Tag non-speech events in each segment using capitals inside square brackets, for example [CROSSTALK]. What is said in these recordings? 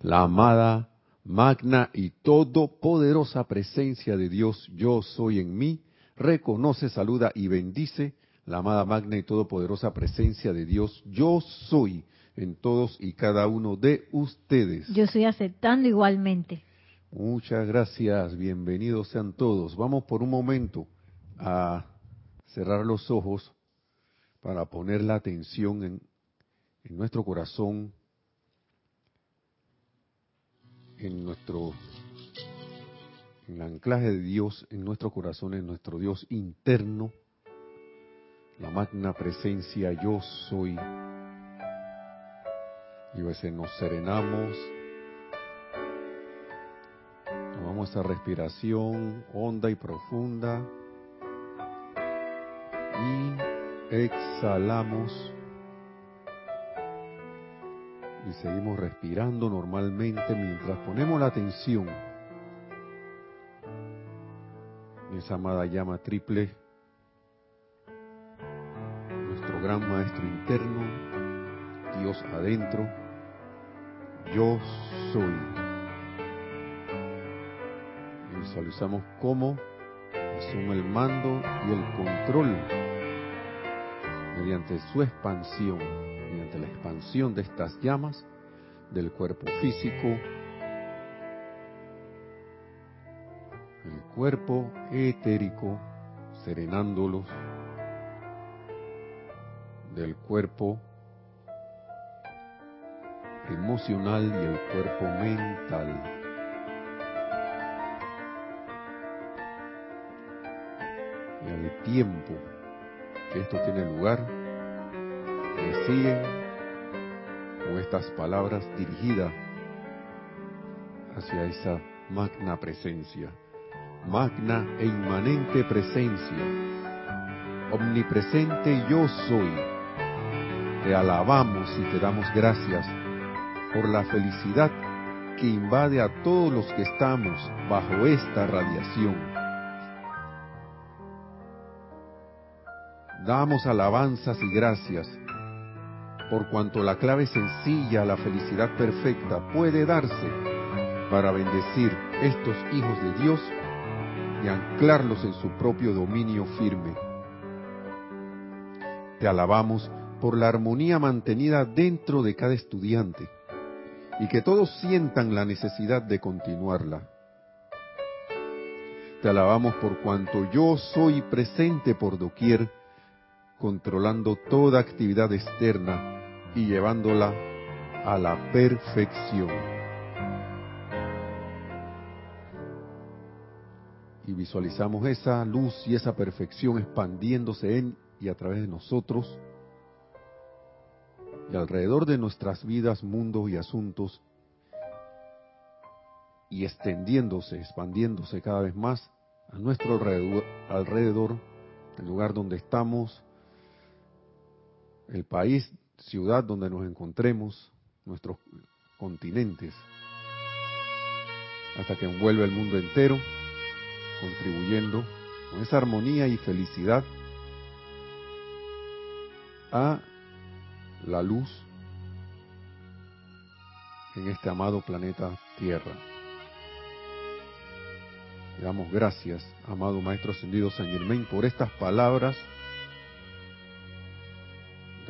la amada, magna y todopoderosa presencia de Dios, yo soy en mí, reconoce, saluda y bendice la amada, magna y todopoderosa presencia de Dios, yo soy en todos y cada uno de ustedes. Yo estoy aceptando igualmente. Muchas gracias, bienvenidos sean todos. Vamos por un momento a cerrar los ojos para poner la atención en, en nuestro corazón, en nuestro en anclaje de Dios en nuestro corazón, en nuestro Dios interno, la magna presencia yo soy. Y a veces nos serenamos, tomamos esa respiración honda y profunda y exhalamos y seguimos respirando normalmente mientras ponemos la atención en esa amada llama triple, nuestro gran maestro interno, Dios adentro, yo soy. Visualizamos cómo asume el mando y el control mediante su expansión, mediante la expansión de estas llamas del cuerpo físico, el cuerpo etérico, serenándolos, del cuerpo emocional y el cuerpo mental. Y al tiempo que esto tiene lugar, me siguen con estas palabras dirigidas hacia esa magna presencia, magna e inmanente presencia, omnipresente yo soy. Te alabamos y te damos gracias por la felicidad que invade a todos los que estamos bajo esta radiación. Damos alabanzas y gracias por cuanto la clave sencilla a la felicidad perfecta puede darse para bendecir estos hijos de Dios y anclarlos en su propio dominio firme. Te alabamos por la armonía mantenida dentro de cada estudiante y que todos sientan la necesidad de continuarla. Te alabamos por cuanto yo soy presente por doquier, controlando toda actividad externa y llevándola a la perfección. Y visualizamos esa luz y esa perfección expandiéndose en y a través de nosotros y alrededor de nuestras vidas, mundos y asuntos, y extendiéndose, expandiéndose cada vez más a nuestro alrededor, alrededor el lugar donde estamos, el país, ciudad donde nos encontremos, nuestros continentes, hasta que envuelve el mundo entero, contribuyendo con esa armonía y felicidad a la luz en este amado planeta Tierra. Le damos gracias, amado Maestro Ascendido San Germain, por estas palabras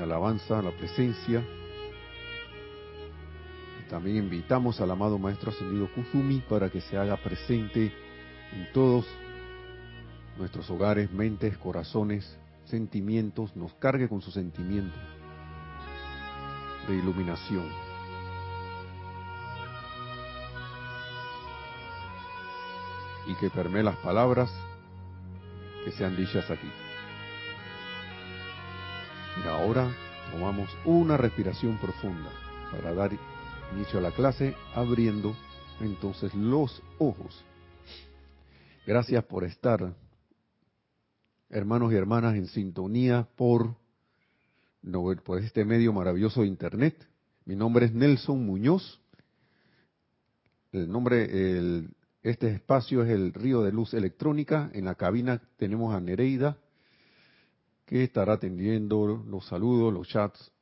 de alabanza la presencia. También invitamos al amado Maestro Ascendido Kuzumi para que se haga presente en todos nuestros hogares, mentes, corazones, sentimientos, nos cargue con sus sentimientos de iluminación. Y que permee las palabras que sean dichas aquí. Y ahora tomamos una respiración profunda para dar inicio a la clase, abriendo entonces los ojos. Gracias por estar, hermanos y hermanas, en sintonía por por este medio maravilloso de Internet. Mi nombre es Nelson Muñoz. El nombre, el, este espacio es el Río de Luz Electrónica. En la cabina tenemos a Nereida, que estará atendiendo los saludos, los chats,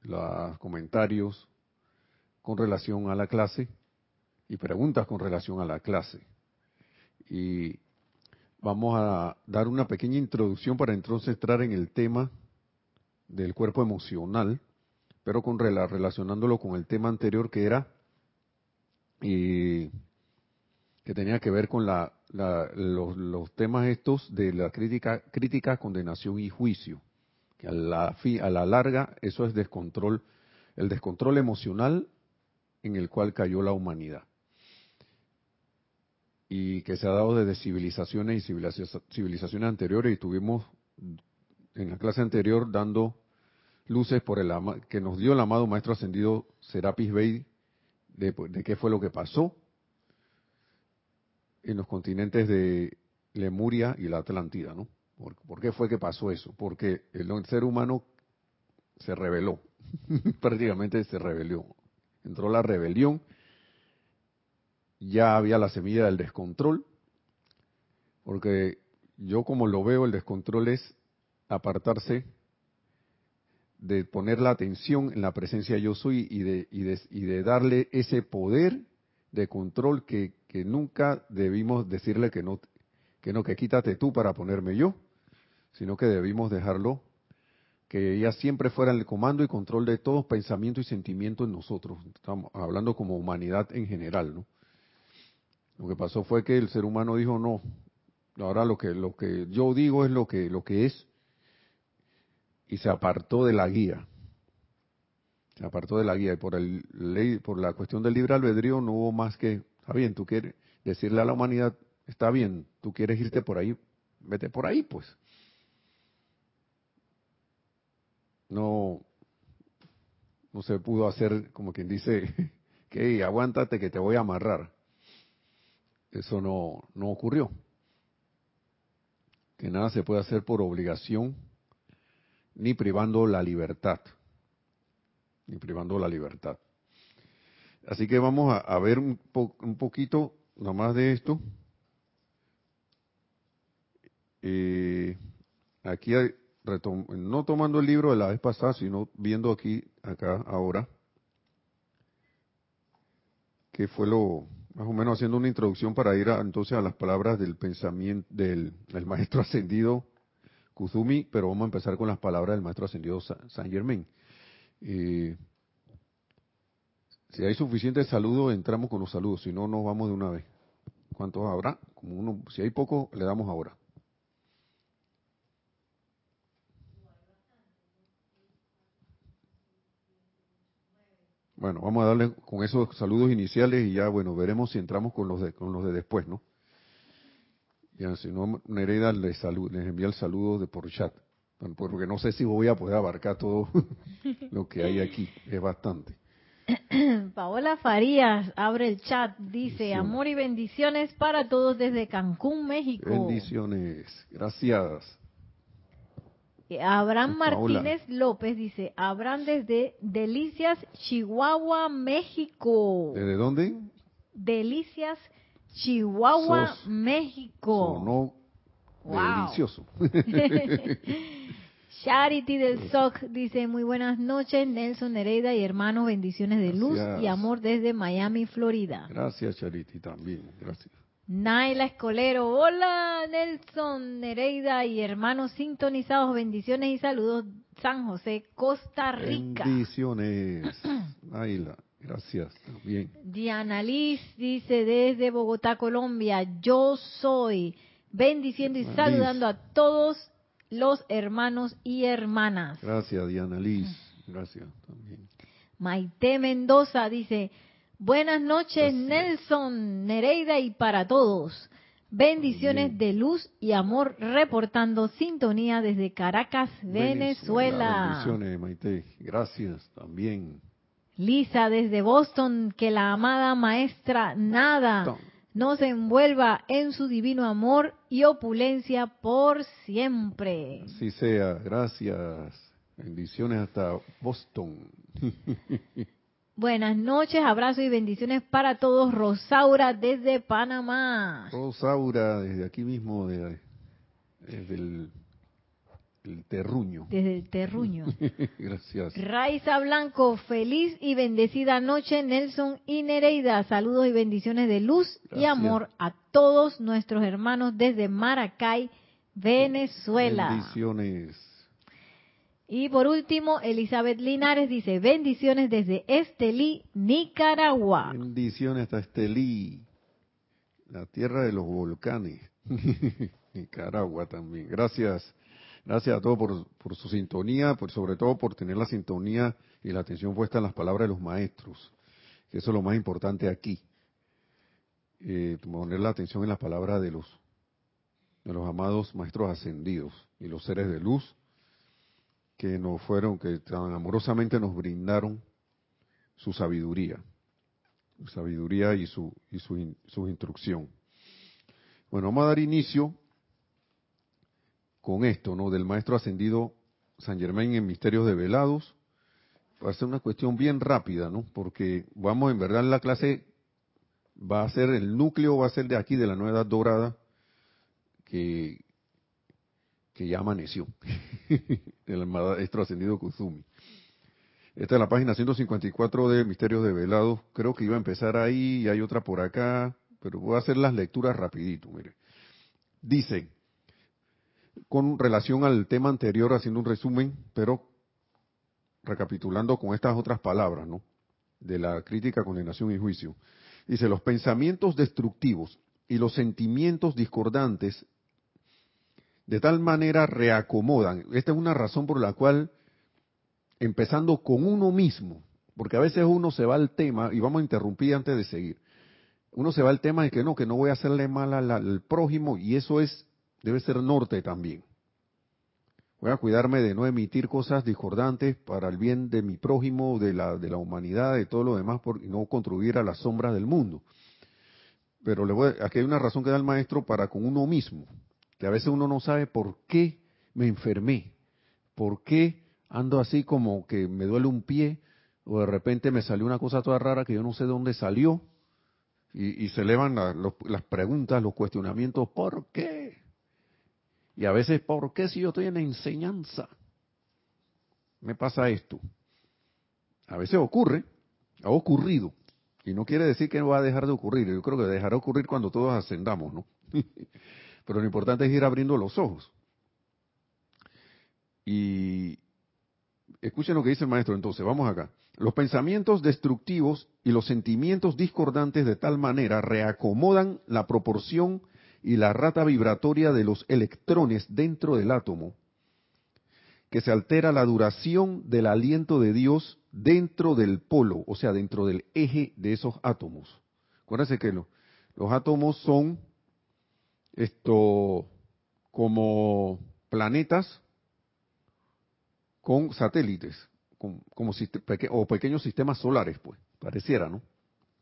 los comentarios, con relación a la clase y preguntas con relación a la clase. Y vamos a dar una pequeña introducción para entonces entrar en el tema del cuerpo emocional, pero relacionándolo con el tema anterior que era y que tenía que ver con la, los, temas estos de la crítica, crítica, condenación y juicio. Que a la, a la larga eso es descontrol, el descontrol emocional en el cual cayó la humanidad. Y que se ha dado desde civilizaciones y civilizaciones anteriores y tuvimos en la clase anterior dando luces por el que nos dio el amado maestro ascendido Serapis Bey de, de qué fue lo que pasó en los continentes de Lemuria y la Atlántida, ¿no? ¿Por, qué fue que pasó eso? Porque el ser humano se rebeló, [LAUGHS] prácticamente se rebeló. Entró la rebelión, ya había la semilla del descontrol, porque yo como lo veo, el descontrol es apartarse de poner la atención en la presencia yo soy y de, y de, y de darle ese poder de control que, que, nunca debimos decirle que no, que no, que quítate tú para ponerme yo, sino que debimos dejarlo, que ella siempre fuera el comando y control de todos pensamientos y sentimientos en nosotros. Estamos hablando como humanidad en general, ¿no? Lo que pasó fue que el ser humano dijo no, ahora lo que lo que yo digo es lo que lo que es y se apartó de la guía. Apartó de la guía y por, el, ley, por la cuestión del libre albedrío no hubo más que, está bien, tú quieres decirle a la humanidad, está bien, tú quieres irte por ahí, vete por ahí, pues. No, no se pudo hacer como quien dice, [LAUGHS] que aguántate que te voy a amarrar. Eso no, no ocurrió. Que nada se puede hacer por obligación ni privando la libertad. Ni privando la libertad. Así que vamos a, ver un, un poquito nomás de esto. Eh, aquí no tomando el libro de la vez pasada, sino viendo aquí, acá, ahora, que fue lo, más o menos haciendo una introducción para ir entonces a las palabras del pensamiento del maestro ascendido Kuzumi, pero vamos a empezar con las palabras del maestro ascendido San Germain. Eh, si hay suficiente saludos, entramos con los saludos, si no, nos vamos de una vez. ¿Cuántos habrá? Como uno, si hay poco, le damos ahora. Bueno, vamos a darle con esos saludos iniciales y ya, bueno, veremos si entramos con los de, con los de después, ¿no? Ya, si no, Nereida les, les envía el saludo de por chat, porque no sé si voy a poder abarcar todo [LAUGHS] lo que hay aquí, es bastante. [CLEARS THROAT] Paola Farías abre el chat, dice amor y bendiciones para todos desde Cancún, México. Bendiciones, gracias. Abraham Martínez López dice, Abraham desde Delicias, Chihuahua, México. ¿Desde dónde? Delicias, Chihuahua, México. No delicioso. [LAUGHS] Charity del SOC dice, muy buenas noches, Nelson Nereida y hermanos, bendiciones de luz y amor desde Miami, Florida. Gracias, Charity, también, gracias. Naila Escolero, hola Nelson Nereida y hermanos sintonizados, bendiciones y saludos, San José, Costa Rica. Bendiciones, [CLEARS THROAT] Naila. Gracias, también. Diana Liz dice desde Bogotá, Colombia, yo soy bendiciendo y saludando a todos los hermanos y hermanas. Gracias, Diana Liz. Gracias también. Maite Mendoza dice, buenas noches Nelson, Nereida y para todos. Bendiciones de luz y amor reportando sintonía desde Caracas, Venezuela. Bendiciones, Maite. Gracias también. Lisa desde Boston, que la amada maestra Nada nos envuelva en su divino amor y opulencia por siempre. Así sea, gracias. Bendiciones hasta Boston. [LAUGHS] Buenas noches, abrazos y bendiciones para todos. Rosaura desde Panamá. Rosaura, desde aquí mismo, desde el el terruño. Desde el terruño. [LAUGHS] Gracias. Raiza Blanco, feliz y bendecida noche, Nelson y Nereida. Saludos y bendiciones de luz y amor a todos nuestros hermanos desde Maracay, Venezuela. Bendiciones. Y por último, Elizabeth Linares dice, bendiciones desde Estelí, Nicaragua. Bendiciones hasta Estelí, la tierra de los volcanes. [LAUGHS] Nicaragua también. Gracias. Gracias a todos por, su sintonía, por, sobre todo por tener la sintonía y la atención puesta en las palabras de los maestros, que eso es lo más importante aquí. Eh, poner la atención en las palabras de los, de los amados maestros ascendidos y los seres de luz que nos fueron, que tan amorosamente nos brindaron su sabiduría, su sabiduría y su, y su, su instrucción. Bueno, vamos a dar inicio con esto, ¿no? Del maestro ascendido San Germain en Misterios Develados. Va a ser una cuestión bien rápida, ¿no? Porque vamos, en verdad, la clase va a ser, el núcleo va a ser de aquí, de la Nueva Edad Dorada, que, que ya amaneció, [LAUGHS] del maestro ascendido Kuzumi. Esta es la página 154 de Misterios Develados. Creo que iba a empezar ahí y hay otra por acá, pero voy a hacer las lecturas rapidito, mire. Dice, con relación al tema anterior, haciendo un resumen, pero recapitulando con estas otras palabras, ¿no? De la crítica, condenación y juicio. Dice, los pensamientos destructivos y los sentimientos discordantes de tal manera reacomodan. Esta es una razón por la cual, empezando con uno mismo, porque a veces uno se va al tema, y vamos a interrumpir antes de seguir, uno se va al tema de que no, que no voy a hacerle mal al, al prójimo, y eso es, debe ser norte también. Voy a cuidarme de no emitir cosas discordantes para el bien de mi prójimo, de la, de la humanidad, de todo lo demás, por, no contribuir a las sombras del mundo. Pero le voy, aquí hay una razón que da el maestro para con uno mismo, que a veces uno no sabe por qué me enfermé, por qué ando así como que me duele un pie, o de repente me salió una cosa toda rara que yo no sé de dónde salió, y, se elevan las preguntas, los cuestionamientos, ¿por qué? Y a veces, ¿por qué si yo estoy en la enseñanza? Me pasa esto. A veces ocurre, ha ocurrido, y no quiere decir que no va a dejar de ocurrir, yo creo que dejará de ocurrir cuando todos ascendamos, ¿no? [LAUGHS] Pero lo importante es ir abriendo los ojos. Y escuchen lo que dice el maestro entonces, vamos acá. Los pensamientos destructivos y los sentimientos discordantes de tal manera reacomodan la proporción y la rata vibratoria de los electrones dentro del átomo, que se altera la duración del aliento de Dios dentro del polo, o sea, dentro del eje de esos átomos. Acuérdense que lo- los átomos son esto como planetas con satélites, con- como o pequeños sistemas solares, pues, pareciera, ¿no?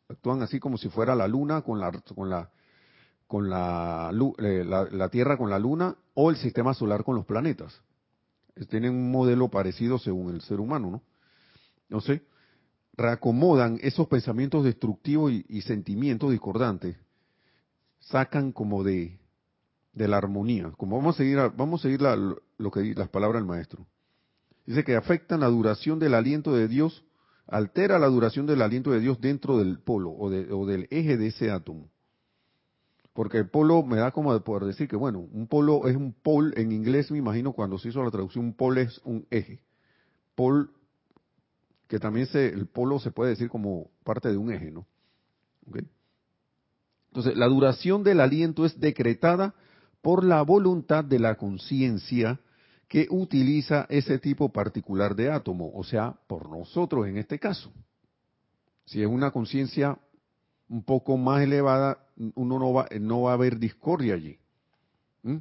Actúan así como si fuera la luna con la con la con eh, la, la Tierra con la luna o el sistema solar con los planetas. Tienen un modelo parecido según el ser humano, ¿no? Entonces, reacomodan esos pensamientos destructivos y, sentimientos discordantes, sacan como de, de la armonía. Como vamos a seguir, vamos a seguir la- lo que las palabras del maestro. Dice que afectan la duración del aliento de Dios, altera la duración del aliento de Dios dentro del polo o, de- o del eje de ese átomo. Porque el polo me da como de poder decir que, bueno, un polo es un pole, en inglés me imagino cuando se hizo la traducción, un pole es un eje. Pol, que también se, el polo se puede decir como parte de un eje, ¿no? Entonces, la duración del aliento es decretada por la voluntad de la conciencia que utiliza ese tipo particular de átomo, o sea, por nosotros en este caso. Si es una conciencia un poco más elevada, uno no va, no va a haber discordia allí. ¿Mm?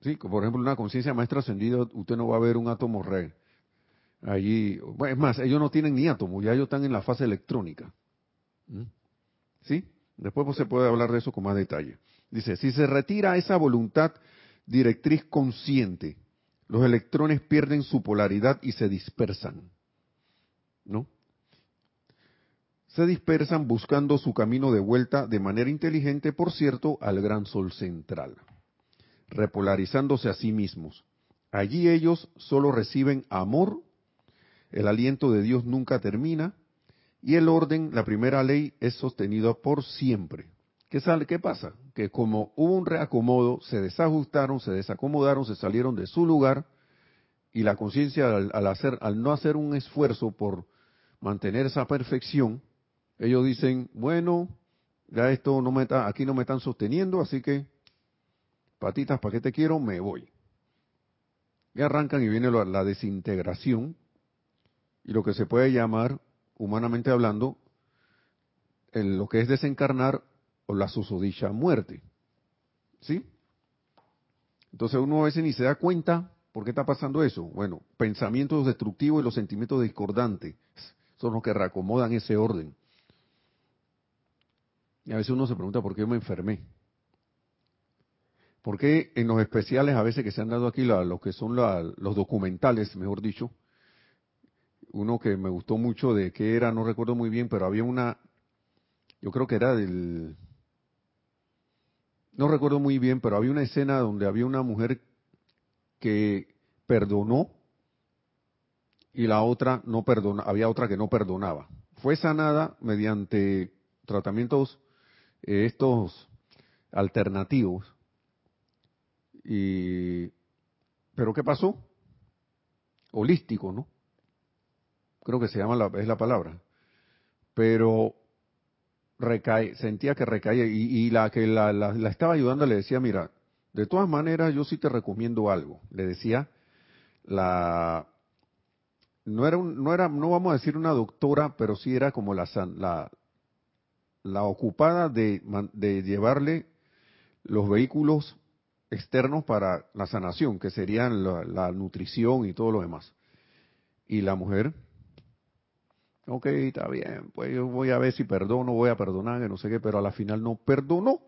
Sí, por ejemplo una conciencia maestra ascendida, usted no va a ver un átomo red. Allí, es más, ellos no tienen ni átomos, ya ellos están en la fase electrónica. ¿Mm? ¿Sí? Después pues, se puede hablar de eso con más detalle. Dice, si se retira esa voluntad directriz consciente, los electrones pierden su polaridad y se dispersan. ¿No? Se dispersan buscando su camino de vuelta de manera inteligente, por cierto, al gran sol central. repolarizándose a sí mismos. Allí ellos solo reciben amor, el aliento de Dios nunca termina, y el orden, la primera ley, es sostenida por siempre. ¿Qué, sale, ¿Qué pasa? Que como hubo un reacomodo, se desajustaron, se desacomodaron, se salieron de su lugar, y la conciencia al, hacer, al no hacer un esfuerzo por mantener esa perfección, ellos dicen, bueno, ya esto no me está, aquí no me están sosteniendo, así que patitas, ¿para qué te quiero? Me voy. Y arrancan y viene la, desintegración y lo que se puede llamar, humanamente hablando, lo que es desencarnar o la susodicha muerte. ¿Sí? Entonces uno a veces ni se da cuenta por qué está pasando eso. Bueno, pensamientos destructivos y los sentimientos discordantes son los que reacomodan ese orden. Y a veces uno se pregunta por qué me enfermé. ¿Por qué en los especiales a veces que se han dado aquí, lo que son los documentales, mejor dicho, uno que me gustó mucho de qué era, no recuerdo muy bien, pero había una, yo creo que era del, no recuerdo muy bien, pero había una escena donde había una mujer que perdonó y la otra no perdona, había otra que no perdonaba. Fue sanada mediante tratamientos estos alternativos. Y, pero ¿qué pasó? Holístico, ¿no? Creo que se llama la, es la palabra. Pero sentía que recaía y, la que la, la, estaba ayudando le decía, mira, de todas maneras yo sí te recomiendo algo. Le decía, la no era no era no vamos a decir una doctora, pero sí era como la la, la ocupada de, llevarle los vehículos externos para la sanación, que serían la, nutrición y todo lo demás. Y la mujer, ok, está bien, pues yo voy a ver si perdono, voy a perdonar, que no sé qué, pero a la final no perdonó.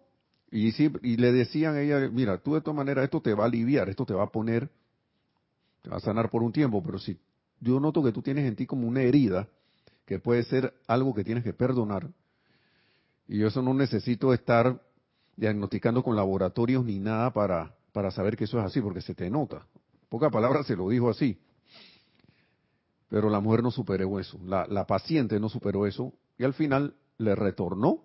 Y, sí, y le decían a ella, mira, tú de todas maneras esto te va a aliviar, esto te va a poner, te va a sanar por un tiempo, pero si yo noto que tú tienes en ti como una herida, que puede ser algo que tienes que perdonar, y yo eso no necesito estar diagnosticando con laboratorios ni nada para, para saber que eso es así, porque se te nota. Poca palabra se lo dijo así. Pero la mujer no superó eso, la, la paciente no superó eso, y al final le retornó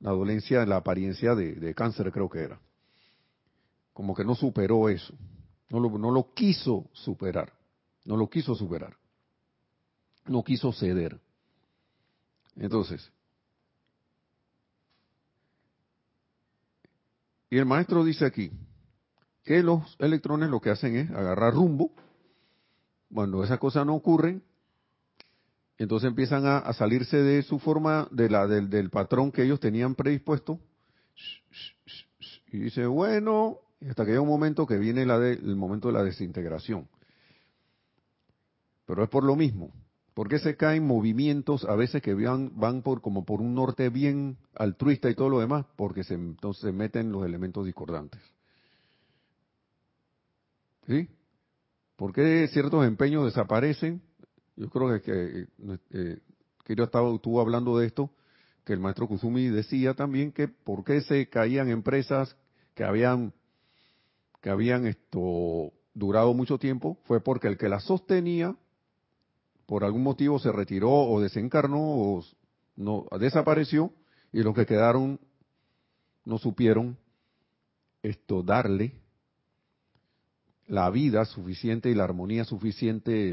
la dolencia, la apariencia de, de cáncer creo que era. Como que no superó eso, no lo, no lo quiso superar, no lo quiso superar, no quiso ceder. Entonces, Y el maestro dice aquí que los electrones lo que hacen es agarrar rumbo. Cuando esas cosas no ocurren, entonces empiezan a, salirse de su forma, de la, del, patrón que ellos tenían predispuesto. Y dice, bueno, hasta que llega un momento que viene la el momento de la desintegración. Pero es por lo mismo. ¿Por qué se caen movimientos a veces que van, van por como por un norte bien altruista y todo lo demás? Porque se, entonces se meten los elementos discordantes. ¿Sí? ¿Por qué ciertos empeños desaparecen? Yo creo que, eh, que yo estaba, estuvo hablando de esto, que el maestro Kusumi decía también que por qué se caían empresas que habían que habían esto durado mucho tiempo fue porque el que las sostenía por algún motivo se retiró o desencarnó o no desapareció y los que quedaron no supieron esto darle la vida suficiente y la armonía suficiente,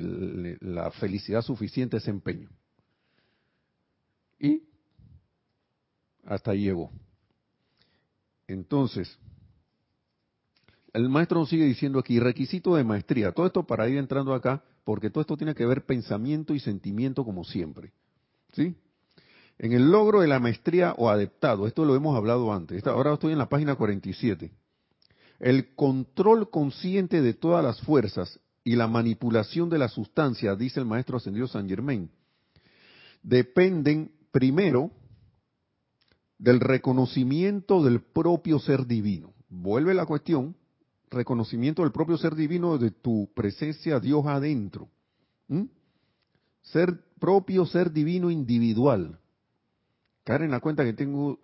la felicidad suficiente ese empeño. Y hasta ahí llegó. Entonces, el maestro sigue diciendo aquí, requisito de maestría. Todo esto para ir entrando acá porque todo esto tiene que ver pensamiento y sentimiento como siempre. ¿Sí? En el logro de la maestría o adeptado, esto lo hemos hablado antes, ahora estoy en la página 47. El control consciente de todas las fuerzas y la manipulación de la sustancia, dice el maestro ascendido San Germain, dependen primero del reconocimiento del propio ser divino. Vuelve la cuestión, reconocimiento del propio ser divino de tu presencia Dios adentro. Ser propio ser divino individual. Caer en la cuenta que tengo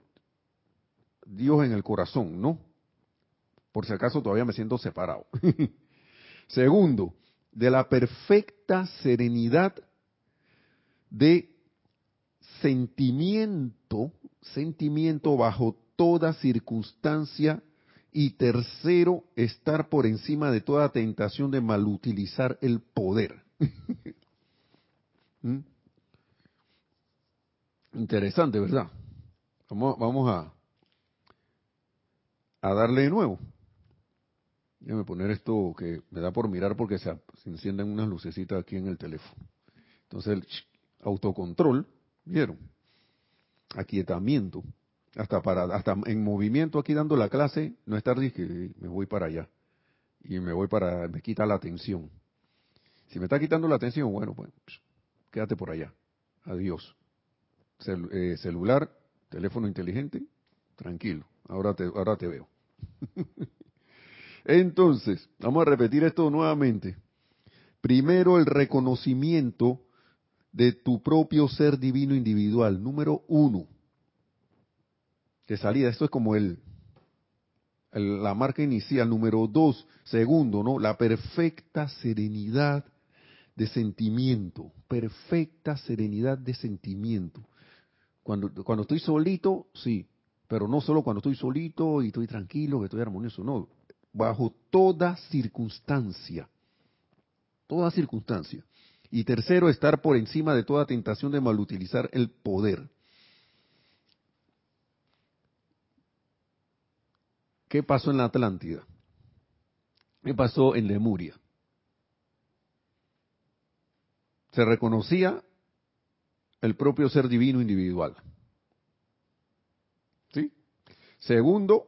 Dios en el corazón, ¿no? Por si acaso todavía me siento separado. [LAUGHS] Segundo, de la perfecta serenidad de sentimiento, sentimiento bajo toda circunstancia. Y tercero, estar por encima de toda tentación de malutilizar el poder. [LAUGHS] ¿Mm? Interesante, ¿verdad? Vamos, vamos a, a darle de nuevo. Déjame poner esto que me da por mirar porque se, encienden unas lucecitas aquí en el teléfono. Entonces el autocontrol, ¿vieron? Aquietamiento. Hasta para, hasta en movimiento aquí dando la clase, no estar que me voy para allá. Y me voy para, me quita la atención. Si me está quitando la atención, bueno, pues quédate por allá. Adiós. Eh, celular, teléfono inteligente, tranquilo. Ahora te, ahora te veo. [LAUGHS] Entonces, vamos a repetir esto nuevamente. Primero el reconocimiento de tu propio ser divino individual. Número uno. De salida, esto es como el, la marca inicial. Número dos. Segundo, ¿no? La perfecta serenidad de sentimiento. Perfecta serenidad de sentimiento. Cuando, cuando estoy solito, sí. Pero no solo cuando estoy solito y estoy tranquilo, que estoy armonioso. No bajo toda circunstancia. Toda circunstancia. Y tercero, estar por encima de toda tentación de malutilizar el poder. ¿Qué pasó en la Atlántida? ¿Qué pasó en Lemuria? Se reconocía el propio ser divino individual. ¿Sí? Segundo,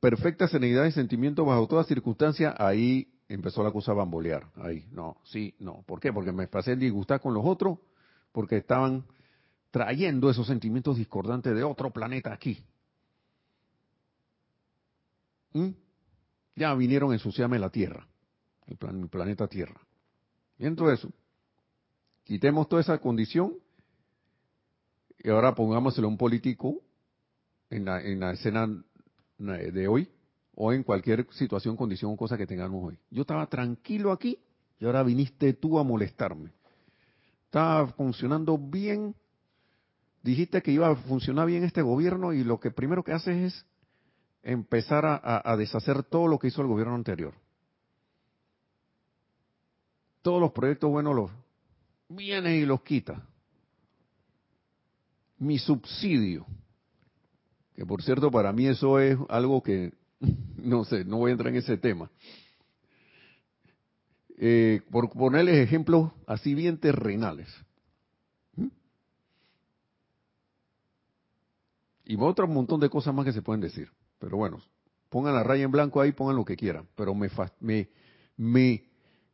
perfecta serenidad y sentimiento bajo toda circunstancia, ahí empezó la cosa a bambolear. Ahí, no, sí, no. ¿Por qué? Porque me pasé disgustar con los otros, porque estaban trayendo esos sentimientos discordantes de otro planeta aquí. ¿Mm? Ya vinieron a ensuciarme la Tierra, el, planeta Tierra. Y entonces eso, quitemos toda esa condición y ahora pongámoselo a un político en la, en la escena de hoy o en cualquier situación, condición o cosa que tengamos hoy. Yo estaba tranquilo aquí y ahora viniste tú a molestarme. Estaba funcionando bien. Dijiste que iba a funcionar bien este gobierno y lo que primero que haces es empezar a, deshacer todo lo que hizo el gobierno anterior. Todos los proyectos buenos los viene y los quita. Mi subsidio que por cierto para mí eso es algo que, [LAUGHS] no sé, no voy a entrar en ese tema. Eh, por ponerles ejemplos así bien terrenales. ¿Mm? Y otro montón de cosas más que se pueden decir. Pero bueno, pongan la raya en blanco ahí, pongan lo que quieran. Pero me, me, me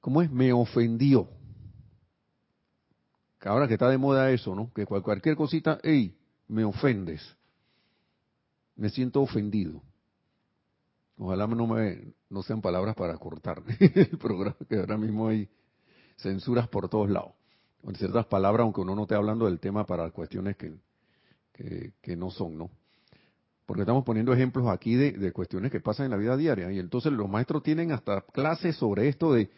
¿cómo es? Me ofendió. ahora que está de moda eso, ¿no? Que cualquier cosita, hey, me ofendes me siento ofendido. Ojalá no me no sean palabras para cortar [LAUGHS] el programa, que ahora mismo hay censuras por todos lados. Con ciertas palabras, aunque uno no esté hablando del tema para cuestiones que, que, no son, ¿no? Porque estamos poniendo ejemplos aquí de, cuestiones que pasan en la vida diaria. Y entonces los maestros tienen hasta clases sobre esto de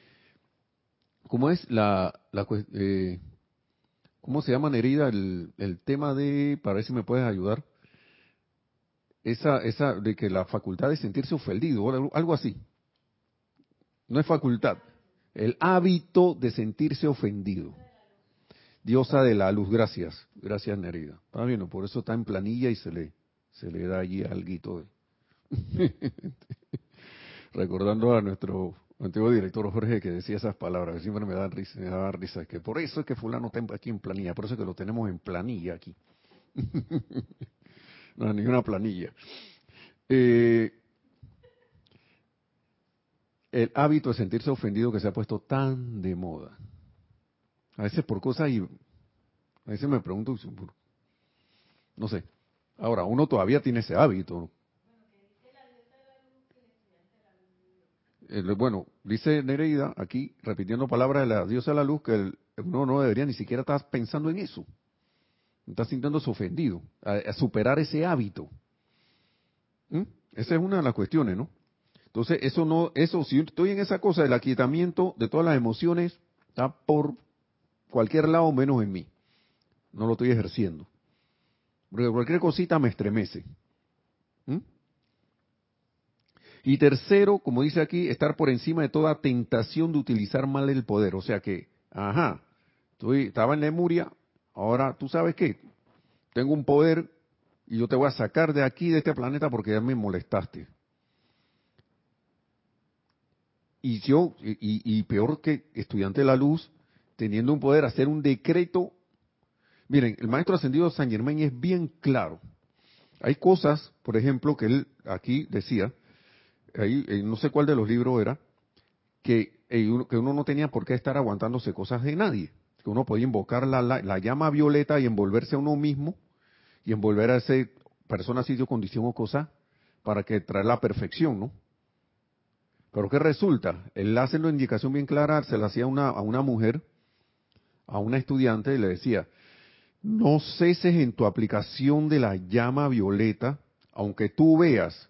cómo es la, la eh, ¿cómo se llama Nerida el, tema de, para ver si me puedes ayudar, esa, esa de que la facultad de sentirse ofendido, algo así. No es facultad, el hábito de sentirse ofendido. Diosa de la luz, gracias, gracias Nerida. Está bien, por eso está en planilla y se le, se le da allí algo [LAUGHS] Recordando a nuestro antiguo director Jorge que decía esas palabras, que siempre me dan risa, me da risa, que por eso es que fulano está aquí en planilla, por eso es que lo tenemos en planilla aquí. [LAUGHS] no, ninguna planilla. Eh, el hábito de sentirse ofendido que se ha puesto tan de moda. A veces por cosas y a veces me pregunto, no sé. Ahora, uno todavía tiene ese hábito. bueno, dice Nereida aquí, repitiendo palabras de la diosa de la luz, que uno no debería ni siquiera estar pensando en eso está sintiéndose ofendido, a, superar ese hábito. ¿Mm? Esa es una de las cuestiones, ¿no? Entonces, eso no, eso, si estoy en esa cosa del aquietamiento de todas las emociones, está por cualquier lado menos en mí. No lo estoy ejerciendo. Porque cualquier cosita me estremece. ¿Mm? Y tercero, como dice aquí, estar por encima de toda tentación de utilizar mal el poder. O sea que, ajá, estoy, estaba en Lemuria, ahora tú sabes qué, tengo un poder y yo te voy a sacar de aquí, de este planeta, porque ya me molestaste. Y yo, y, peor que estudiante de la luz, teniendo un poder, hacer un decreto. Miren, el maestro ascendido San Germán es bien claro. Hay cosas, por ejemplo, que él aquí decía, ahí, eh, no sé cuál de los libros era, que, eh, que uno no tenía por qué estar aguantándose cosas de nadie. Que uno podía invocar la, la, llama violeta y envolverse a uno mismo y envolver a esa persona, sitio, condición o cosa para que traer la perfección, ¿no? Pero ¿qué resulta? Él hace la indicación bien clara, se la hacía una, a una mujer, a una estudiante, y le decía, no ceses en tu aplicación de la llama violeta, aunque tú veas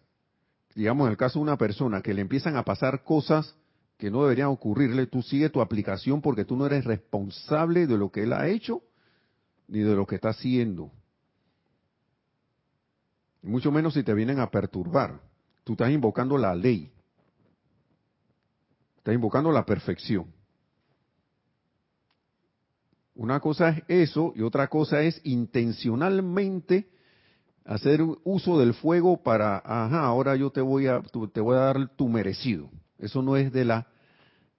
digamos en el caso de una persona que le empiezan a pasar cosas que no deberían ocurrirle, tú sigue tu aplicación porque tú no eres responsable de lo que él ha hecho ni de lo que está haciendo. Mucho menos si te vienen a perturbar. Tú estás invocando la ley. Estás invocando la perfección. Una cosa es eso y otra cosa es intencionalmente hacer uso del fuego para, ajá, ahora yo te voy a, te voy a dar tu merecido. Eso no es de la,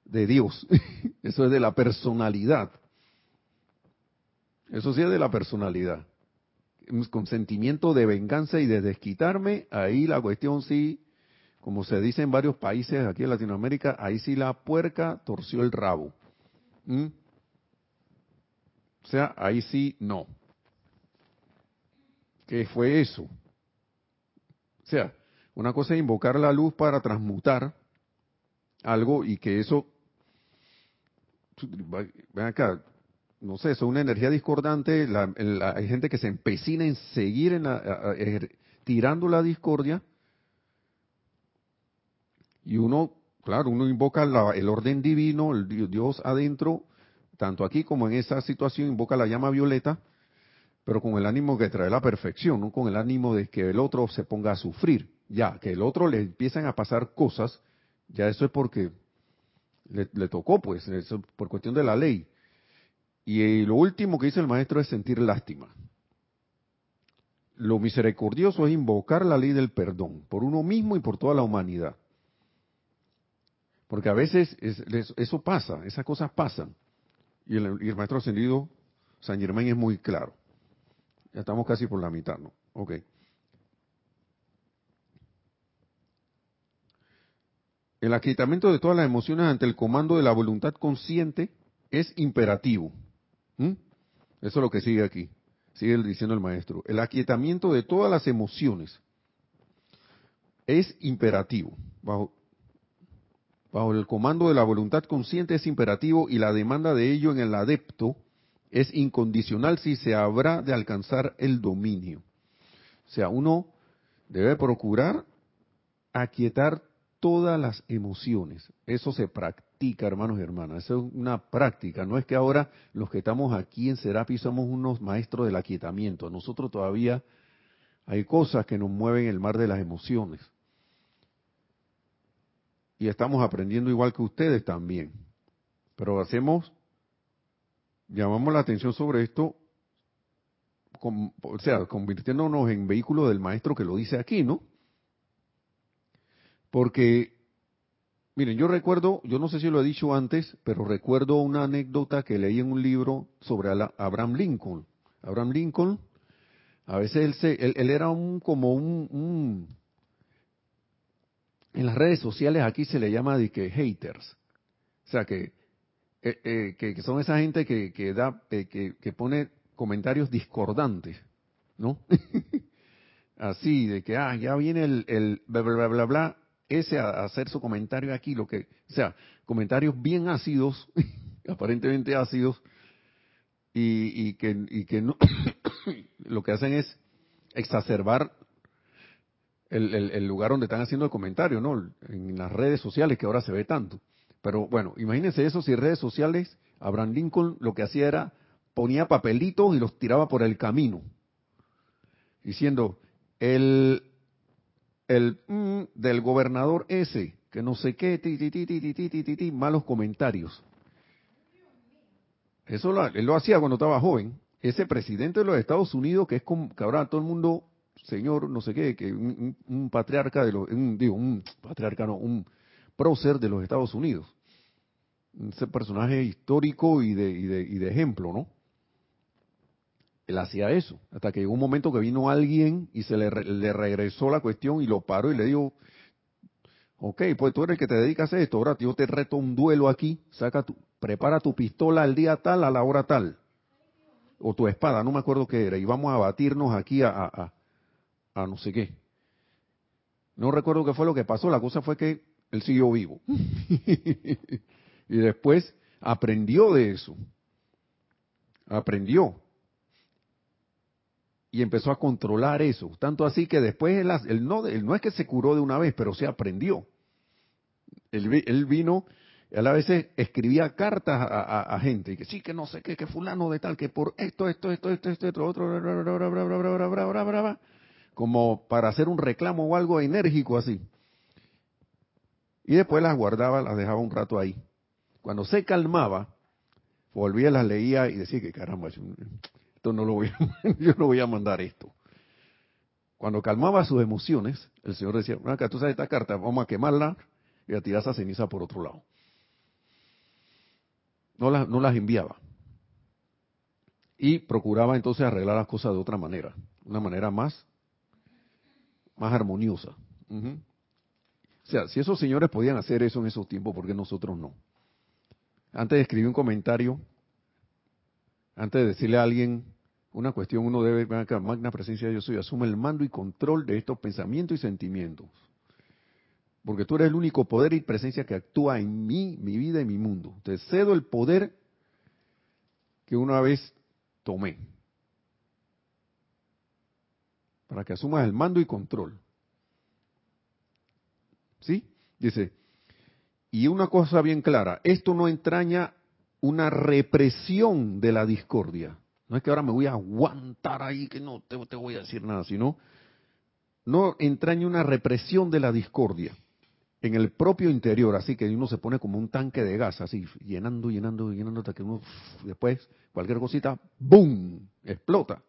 de Dios, [LAUGHS] eso es de la personalidad. Eso sí es de la personalidad. Con sentimiento de venganza y de desquitarme, ahí la cuestión sí, como se dice en varios países aquí en Latinoamérica, ahí sí la puerca torció el rabo. ¿Mm? O sea, ahí sí no. ¿Qué fue eso? O sea, una cosa es invocar la luz para transmutar algo y que eso, ven acá, no sé, es una energía discordante, hay gente que se empecina en seguir en tirando la discordia y uno, claro, uno invoca el orden divino, el Dios adentro, tanto aquí como en esa situación invoca la llama violeta pero con el ánimo que trae la perfección, no con el ánimo de que el otro se ponga a sufrir. Ya, que el otro le empiezan a pasar cosas, ya eso es porque le, tocó, pues, eso por cuestión de la ley. Y eh, lo último que dice el maestro es sentir lástima. Lo misericordioso es invocar la ley del perdón por uno mismo y por toda la humanidad. Porque a veces eso pasa, esas cosas pasan. Y el, maestro ascendido San Germán es muy claro. Ya estamos casi por la mitad, ¿no? Ok. El aquietamiento de todas las emociones ante el comando de la voluntad consciente es imperativo. Eso es lo que sigue aquí. Sigue diciendo el maestro. El aquietamiento de todas las emociones es imperativo. Bajo, bajo el comando de la voluntad consciente es imperativo y la demanda de ello en el adepto es incondicional si se habrá de alcanzar el dominio. O sea, uno debe procurar aquietar todas las emociones. Eso se practica, hermanos y hermanas. Eso es una práctica. No es que ahora los que estamos aquí en Serapi somos unos maestros del aquietamiento. Nosotros todavía hay cosas que nos mueven el mar de las emociones. Y estamos aprendiendo igual que ustedes también. Pero hacemos llamamos la atención sobre esto, o sea, convirtiéndonos en vehículo del maestro que lo dice aquí, ¿no? Porque, miren, yo recuerdo, yo no sé si lo he dicho antes, pero recuerdo una anécdota que leí en un libro sobre Abraham Lincoln. Abraham Lincoln, a veces él, se, él, era un como un, en las redes sociales aquí se le llama de que haters. O sea que eh, eh, que, son esa gente que, que da, eh, que, pone comentarios discordantes, ¿no? [LAUGHS] Así, de que, ah, ya viene el, el bla, bla, bla, bla, ese a, hacer su comentario aquí, lo que, o sea, comentarios bien ácidos, [LAUGHS] aparentemente ácidos, y, y que, y que no, [COUGHS] lo que hacen es exacerbar el, lugar donde están haciendo el comentario, ¿no? En las redes sociales que ahora se ve tanto. Pero bueno, imagínense eso si redes sociales, Abraham Lincoln lo que hacía era ponía papelitos y los tiraba por el camino, diciendo, el, el mm, del gobernador ese, que no sé qué, ti, ti, ti, malos comentarios. Eso lo, él lo hacía cuando estaba joven. Ese presidente de los Estados Unidos, que es como, que ahora todo el mundo, señor, no sé qué, que un, patriarca de los, un, digo, un patriarca, no, un prócer de los Estados Unidos. Ese personaje histórico y de, y de, y de ejemplo, ¿no? Él hacía eso, hasta que llegó un momento que vino alguien y se le, le regresó la cuestión y lo paró y le dijo, ok, pues tú eres el que te dedicas a esto, ahora yo te reto un duelo aquí, saca tu, prepara tu pistola al día tal, a la hora tal, o tu espada, no me acuerdo qué era, y vamos a batirnos aquí a, no sé qué. No recuerdo qué fue lo que pasó, la cosa fue que él siguió vivo. y después aprendió de eso. Aprendió. Y empezó a controlar eso. Tanto así que después él, no, no es que se curó de una vez, pero se aprendió. Él, vino, él a veces escribía cartas a, gente, y que sí, que no sé qué, que fulano de tal, que por esto, esto, esto, esto, esto, esto otro, como para hacer un reclamo o algo enérgico así. Y después las guardaba, las dejaba un rato ahí. Cuando se calmaba, volvía, las leía y decía que caramba, esto no lo voy a, [LAUGHS] yo no voy a mandar esto. Cuando calmaba sus emociones, el Señor decía, acá tú sabes esta carta, vamos a quemarla y a tirar esa ceniza por otro lado. No las, no las enviaba. Y procuraba entonces arreglar las cosas de otra manera, una manera más, más armoniosa. O sea, si esos señores podían hacer eso en esos tiempos, ¿por qué nosotros no? Antes de escribir un comentario, antes de decirle a alguien una cuestión, uno debe, magna presencia de yo soy, asume el mando y control de estos pensamientos y sentimientos. Porque tú eres el único poder y presencia que actúa en mí, mi vida y mi mundo. Te cedo el poder que una vez tomé. Para que asumas el mando y control. ¿Sí? Dice, y una cosa bien clara, esto no entraña una represión de la discordia. No es que ahora me voy a aguantar ahí, que no te, voy a decir nada, sino no entraña una represión de la discordia en el propio interior, así que uno se pone como un tanque de gas, así, llenando, llenando, llenando, hasta que uno, después, cualquier cosita, ¡boom!, explota.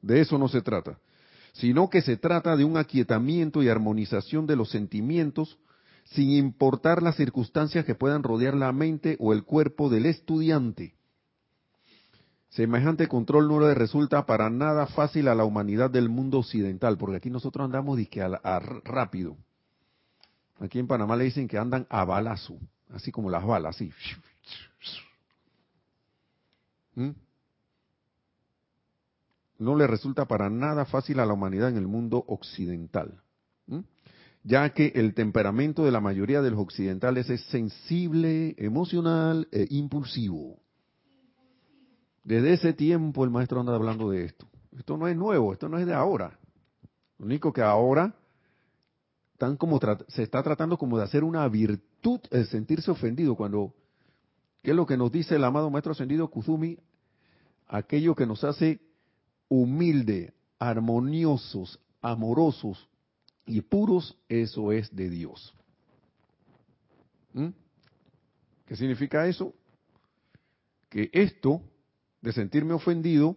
De eso no se trata sino que se trata de un aquietamiento y armonización de los sentimientos sin importar las circunstancias que puedan rodear la mente o el cuerpo del estudiante. Semejante control no le resulta para nada fácil a la humanidad del mundo occidental, porque aquí nosotros andamos disque a, rápido. Aquí en Panamá le dicen que andan a balazo, así como las balas, así. ¿Mm? No le resulta para nada fácil a la humanidad en el mundo occidental, ya que el temperamento de la mayoría de los occidentales es sensible, emocional e impulsivo. Desde ese tiempo el maestro anda hablando de esto. Esto no es nuevo, esto no es de ahora. Lo único que ahora tan como se está tratando como de hacer una virtud el sentirse ofendido cuando ¿qué es lo que nos dice el amado maestro ascendido Kuzumi? Aquello que nos hace humilde, armoniosos, amorosos y puros, eso es de Dios. ¿Mm? ¿Qué significa eso? Que esto de sentirme ofendido,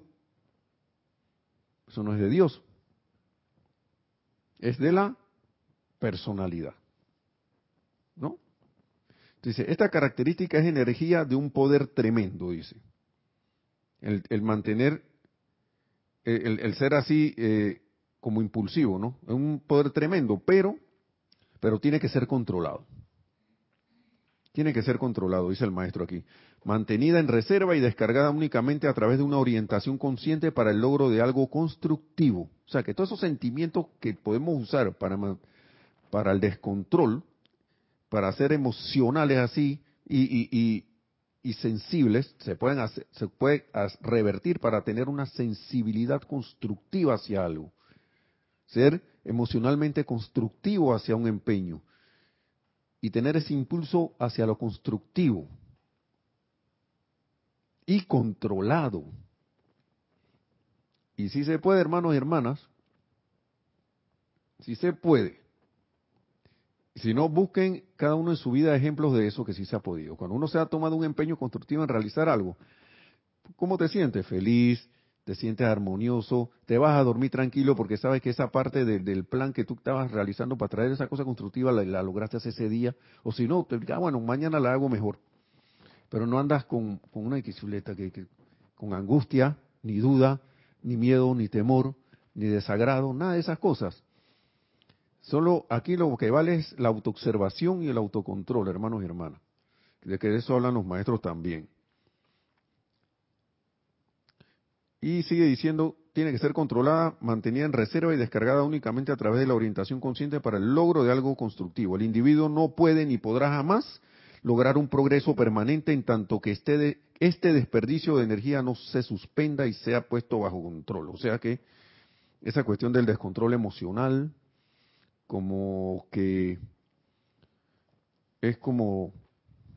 eso no es de Dios, es de la personalidad. ¿No? Dice, esta característica es energía de un poder tremendo, dice. El, el mantener eh, el, ser así eh, como impulsivo, ¿no? Es un poder tremendo, pero, pero tiene que ser controlado. Tiene que ser controlado, dice el maestro aquí. Mantenida en reserva y descargada únicamente a través de una orientación consciente para el logro de algo constructivo. O sea, que todos esos sentimientos que podemos usar para, para el descontrol, para ser emocionales así y, y sensibles se pueden hacer, se puede revertir para tener una sensibilidad constructiva hacia algo. ser emocionalmente constructivo hacia un empeño y tener ese impulso hacia lo constructivo y controlado. Y si se puede, hermanos y hermanas, si se puede. Si no, busquen cada uno en su vida ejemplos de eso que sí se ha podido. Cuando uno se ha tomado un empeño constructivo en realizar algo, ¿cómo te sientes? Feliz, te sientes armonioso, te vas a dormir tranquilo porque sabes que esa parte del plan que tú estabas realizando para traer esa cosa constructiva la, lograste hace ese día, o si no, te ah, bueno, mañana la hago mejor. Pero no andas con, una equisuleta que, con angustia, ni duda, ni miedo, ni temor, ni desagrado, nada de esas cosas. Solo aquí lo que vale es la autoobservación y el autocontrol, hermanos y hermanas. De que de eso hablan los maestros también. Y sigue diciendo, tiene que ser controlada, mantenida en reserva y descargada únicamente a través de la orientación consciente para el logro de algo constructivo. El individuo no puede ni podrá jamás lograr un progreso permanente en tanto que este, este desperdicio de energía no se suspenda y sea puesto bajo control. O sea que esa cuestión del descontrol emocional, como que es como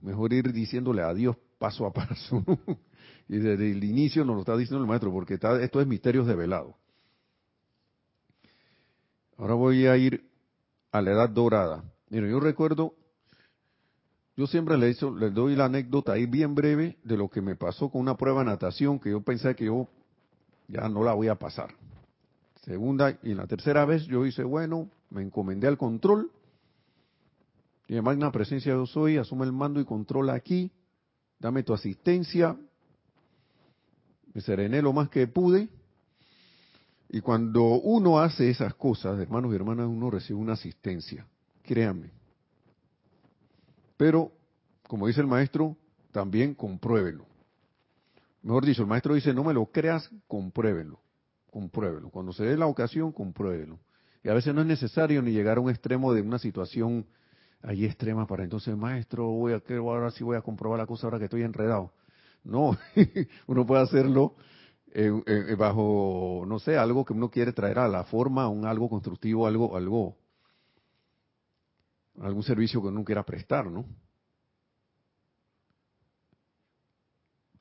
mejor ir diciéndole adiós paso a paso. [LAUGHS] Y desde el inicio nos lo está diciendo el maestro, porque esto es misterios de velado. Ahora voy a ir a la edad dorada. Mira, yo recuerdo, yo siempre le, le doy la anécdota ahí bien breve de lo que me pasó con una prueba de natación que yo pensé que yo ya no la voy a pasar. Segunda y la tercera vez yo hice, bueno, me encomendé al control. Y además magna presencia yo soy, asume el mando y controla aquí. Dame tu asistencia, me serené lo más que pude. Y cuando uno hace esas cosas, hermanos y hermanas, uno recibe una asistencia, créanme. Pero, como dice el maestro, también compruébelo. Mejor dicho, el maestro dice, no me lo creas, compruébelo. Compruébelo. Cuando se dé la ocasión, compruébelo. Y a veces no es necesario ni llegar a un extremo de una situación ahí extrema para entonces, maestro, voy a, ahora sí voy a comprobar la cosa ahora que estoy enredado. No, [LAUGHS] uno puede hacerlo bajo, no sé, algo que uno quiere traer a la forma, un algo constructivo, algo, algo, algún servicio que uno quiera prestar, ¿no?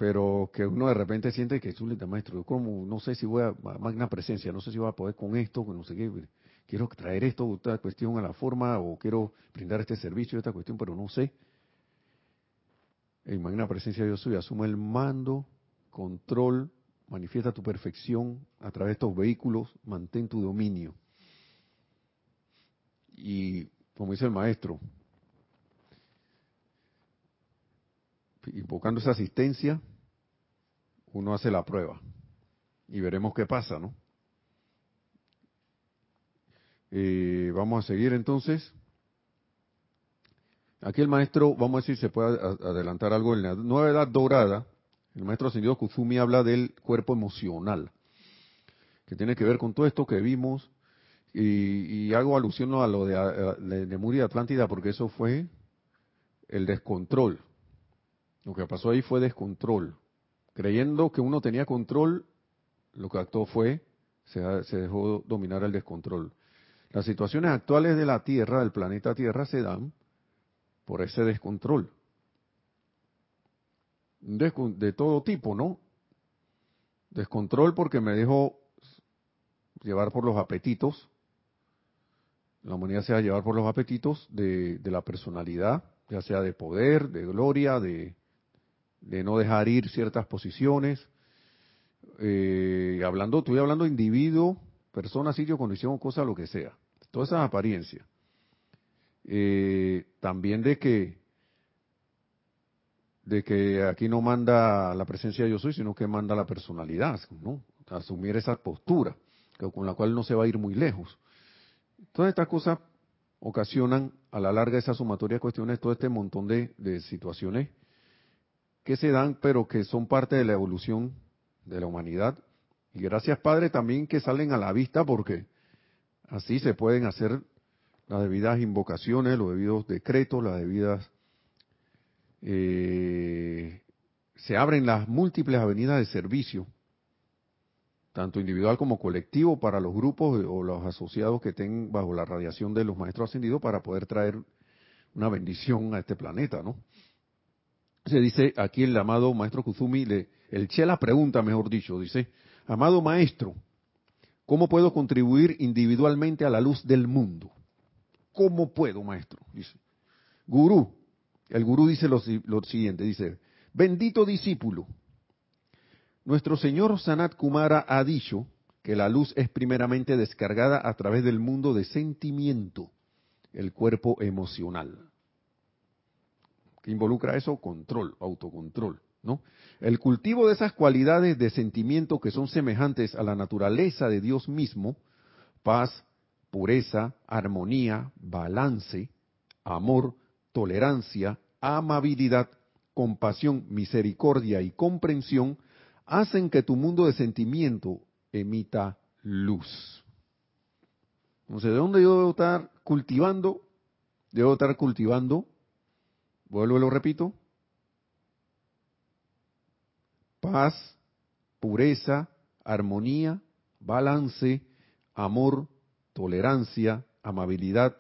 Pero que uno de repente siente que es un maestro, como no sé si voy a, magna presencia, no sé si voy a poder con esto, no sé qué, quiero traer esto, esta cuestión a la forma, o quiero brindar este servicio, esta cuestión, pero no sé en magna presencia yo soy, asume el mando, control, manifiesta tu perfección a través de estos vehículos, mantén tu dominio. Y como dice el maestro, invocando esa asistencia, uno hace la prueba y veremos qué pasa, ¿no? Eh, vamos a seguir entonces. Aquí el maestro, vamos a decir, se puede adelantar algo en la nueva edad dorada. El maestro ascendido Kuzumi habla del cuerpo emocional, que tiene que ver con todo esto que vimos. Y, hago alusión a lo de, de Lemuria Atlántida, porque eso fue el descontrol. Lo que pasó ahí fue descontrol. Creyendo que uno tenía control, lo que actuó fue, se, se dejó dominar el descontrol. Las situaciones actuales de la Tierra, del planeta Tierra, se dan por ese descontrol. De, todo tipo, ¿no? Descontrol porque me dejo llevar por los apetitos. La humanidad se va a llevar por los apetitos de, la personalidad, ya sea de poder, de gloria, de, no dejar ir ciertas posiciones. Eh, hablando, estoy hablando de individuo, persona, sitio, condición, cosa, lo que sea. Todas esas apariencias. Eh, también de que de que aquí no manda la presencia de yo soy, sino que manda la personalidad, ¿no? Asumir esa postura, con la cual no se va a ir muy lejos. Todas estas cosas ocasionan a la larga esa sumatoria de cuestiones, todo este montón de, de situaciones que se dan, pero que son parte de la evolución de la humanidad. Y gracias, Padre, también que salen a la vista porque así se pueden hacer las debidas invocaciones, los debidos decretos, las debidas... Eh, se abren las múltiples avenidas de servicio tanto individual como colectivo, para los grupos o los asociados que estén bajo la radiación de los maestros ascendidos para poder traer una bendición a este planeta, ¿no? Se dice aquí el amado maestro Kuzumi, le, el Chela pregunta, mejor dicho, dice, amado maestro, ¿cómo puedo contribuir individualmente a la luz del mundo? ¿Cómo puedo, maestro? Dice, gurú, el gurú dice lo, lo siguiente, dice, bendito discípulo, nuestro señor Sanat Kumara ha dicho que la luz es primeramente descargada a través del mundo de sentimiento, el cuerpo emocional. ¿Qué involucra eso? Control, autocontrol, ¿no? El cultivo de esas cualidades de sentimiento que son semejantes a la naturaleza de Dios mismo, paz, pureza, armonía, balance, amor, tolerancia, amabilidad, compasión, misericordia y comprensión, hacen que tu mundo de sentimiento emita luz. Entonces, ¿de dónde yo debo estar cultivando? Debo estar cultivando, vuelvo y lo repito, paz, pureza, armonía, balance, amor, tolerancia, amabilidad,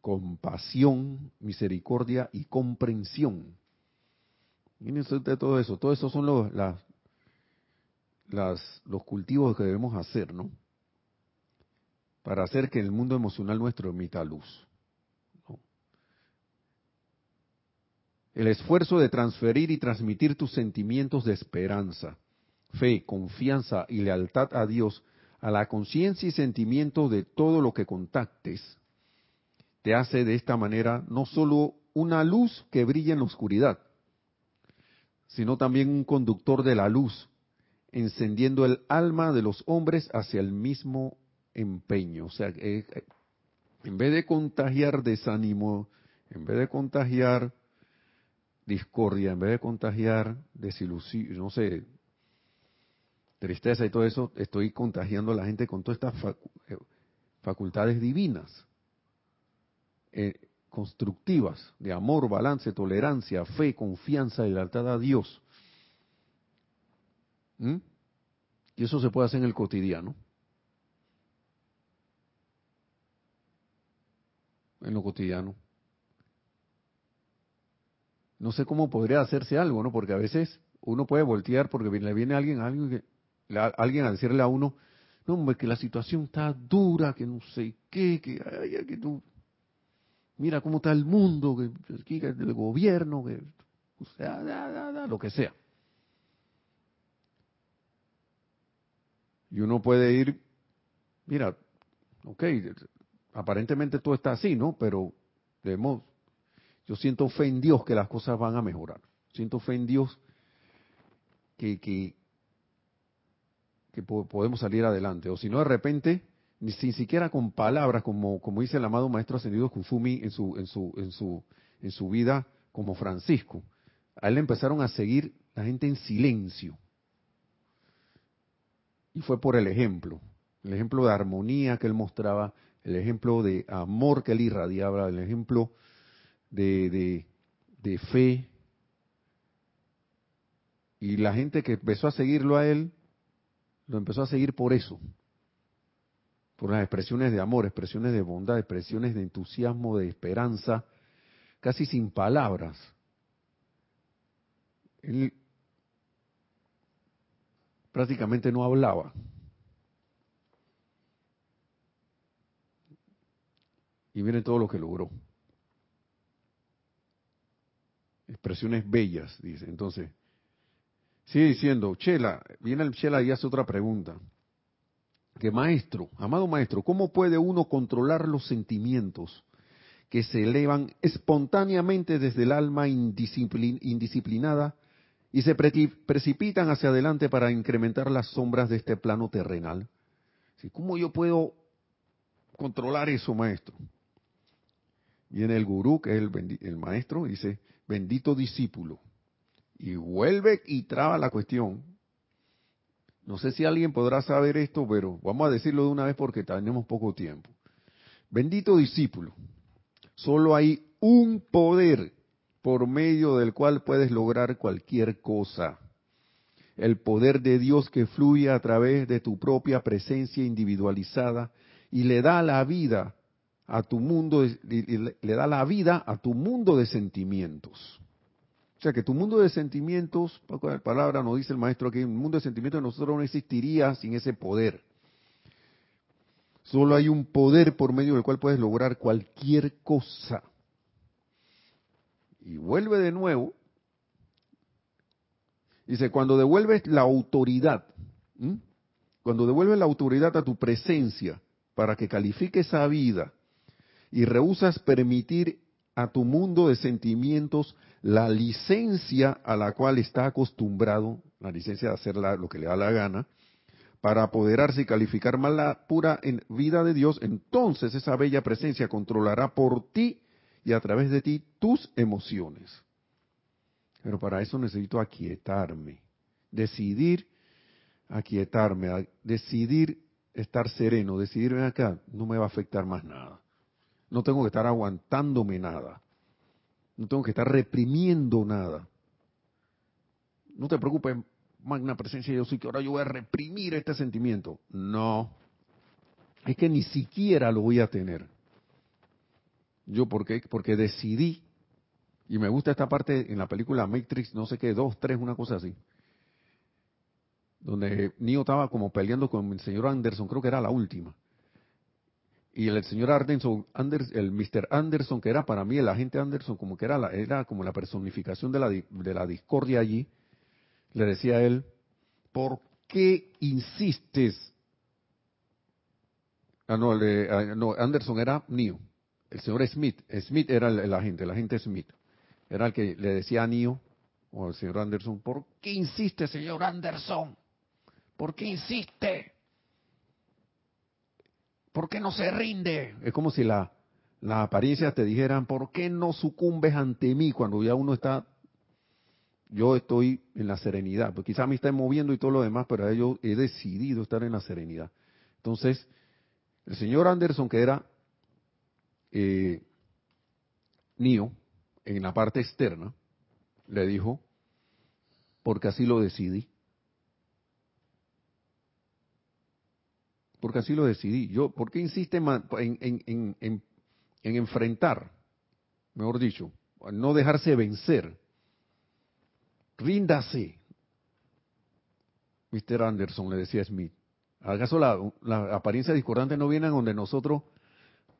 compasión, misericordia y comprensión. Miren de todo eso, todo eso son los, las, las, los cultivos que debemos hacer, ¿no? Para hacer que el mundo emocional nuestro emita luz. El esfuerzo de transferir y transmitir tus sentimientos de esperanza, fe, confianza y lealtad a Dios a la conciencia y sentimiento de todo lo que contactes, te hace de esta manera no solo una luz que brilla en la oscuridad, sino también un conductor de la luz encendiendo el alma de los hombres hacia el mismo empeño. O sea, eh, en vez de contagiar desánimo, en vez de contagiar discordia, en vez de contagiar desilusión, no sé, tristeza y todo eso, estoy contagiando a la gente con todas estas eh, facultades divinas, eh, constructivas, de amor, balance, tolerancia, fe, confianza y lealtad a Dios. ¿Mm? Y eso se puede hacer en el cotidiano. En lo cotidiano. No sé cómo podría hacerse algo, ¿no? Porque a veces uno puede voltear porque le viene alguien, alguien, alguien a decirle a uno, no, hombre, que la situación está dura, que no sé qué, que, ay, que tú, mira cómo está el mundo, que, que el gobierno, que, o sea, lo que sea. Y uno puede ir, mira, ok, aparentemente todo está así, ¿no? Pero debemos, yo siento fe en Dios que las cosas van a mejorar. Siento fe en Dios que, podemos salir adelante. O si no, de repente, ni siquiera con palabras, como, como dice el amado maestro ascendido Kufumi en su, en su, en su, en su vida como Francisco. A él le empezaron a seguir la gente en silencio y fue por el ejemplo, el ejemplo de armonía que él mostraba, el ejemplo de amor que él irradiaba, el ejemplo de, de, fe. Y la gente que empezó a seguirlo a él, lo empezó a seguir por eso, por las expresiones de amor, expresiones de bondad, expresiones de entusiasmo, de esperanza, casi sin palabras. Él prácticamente no hablaba. Y miren todo lo que logró. Expresiones bellas, dice. Entonces, sigue diciendo, Chela, viene el Chela y hace otra pregunta. Que maestro, amado maestro, ¿cómo puede uno controlar los sentimientos que se elevan espontáneamente desde el alma indisciplinada y se precipitan hacia adelante para incrementar las sombras de este plano terrenal. ¿Cómo yo puedo controlar eso, maestro? Viene el gurú, que es el, el maestro, y dice, bendito discípulo. Y vuelve y traba la cuestión. No sé si alguien podrá saber esto, pero vamos a decirlo de una vez porque tenemos poco tiempo. Bendito discípulo, solo hay un poder por medio del cual puedes lograr cualquier cosa. el poder de Dios que fluye a través de tu propia presencia individualizada y le da la vida a tu mundo, le da la vida a tu mundo de sentimientos. O sea que tu mundo de sentimientos, la palabra nos dice el maestro que un mundo de sentimientos de nosotros no existiría sin ese poder. Solo hay un poder por medio del cual puedes lograr cualquier cosa. Y vuelve de nuevo. Dice, cuando devuelves la autoridad, cuando devuelves la autoridad a tu presencia para que califique esa vida y rehusas permitir a tu mundo de sentimientos la licencia a la cual está acostumbrado, la licencia de hacer lo que le da la gana, para apoderarse y calificar mal la pura vida de Dios, entonces esa bella presencia controlará por ti y a través de ti tus emociones. Pero para eso necesito aquietarme, decidir aquietarme, decidir estar sereno, decidir, ven acá, no me va a afectar más nada. No tengo que estar aguantándome nada. No tengo que estar reprimiendo nada. No te preocupes, magna presencia de Dios y que ahora yo voy a reprimir este sentimiento. No, es que ni siquiera lo voy a tener. Yo, ¿por qué? Porque decidí, y me gusta esta parte en la película Matrix, no sé qué, dos, tres, una cosa así, donde Neo estaba como peleando con el señor Anderson, creo que era la última. Y el señor Anderson, el Mr. Anderson, que era para mí el agente Anderson, como que era, la, era como la personificación de la, de la discordia allí, le decía a él, ¿por qué insistes? Ah, no, ah, no, Anderson era Neo. El señor Smith, Smith era el, agente, el agente Smith. Era el que le decía a Neo, o al señor Anderson, ¿por qué insiste, señor Anderson? ¿Por qué insiste? ¿Por qué no se rinde? Es como si la, la apariencia te dijeran, ¿por qué no sucumbes ante mí cuando ya uno está yo estoy en la serenidad, porque quizá me está moviendo y todo lo demás, pero yo he decidido estar en la serenidad. Entonces, el señor Anderson, que era eh, en la parte externa, le dijo, porque así lo decidí. Porque así lo decidí. Yo, ¿Por qué insiste en, en enfrentar, mejor dicho, no dejarse vencer? Ríndase. Mr. Anderson le decía Smith. ¿Acaso la, la apariencia discordante no viene donde nosotros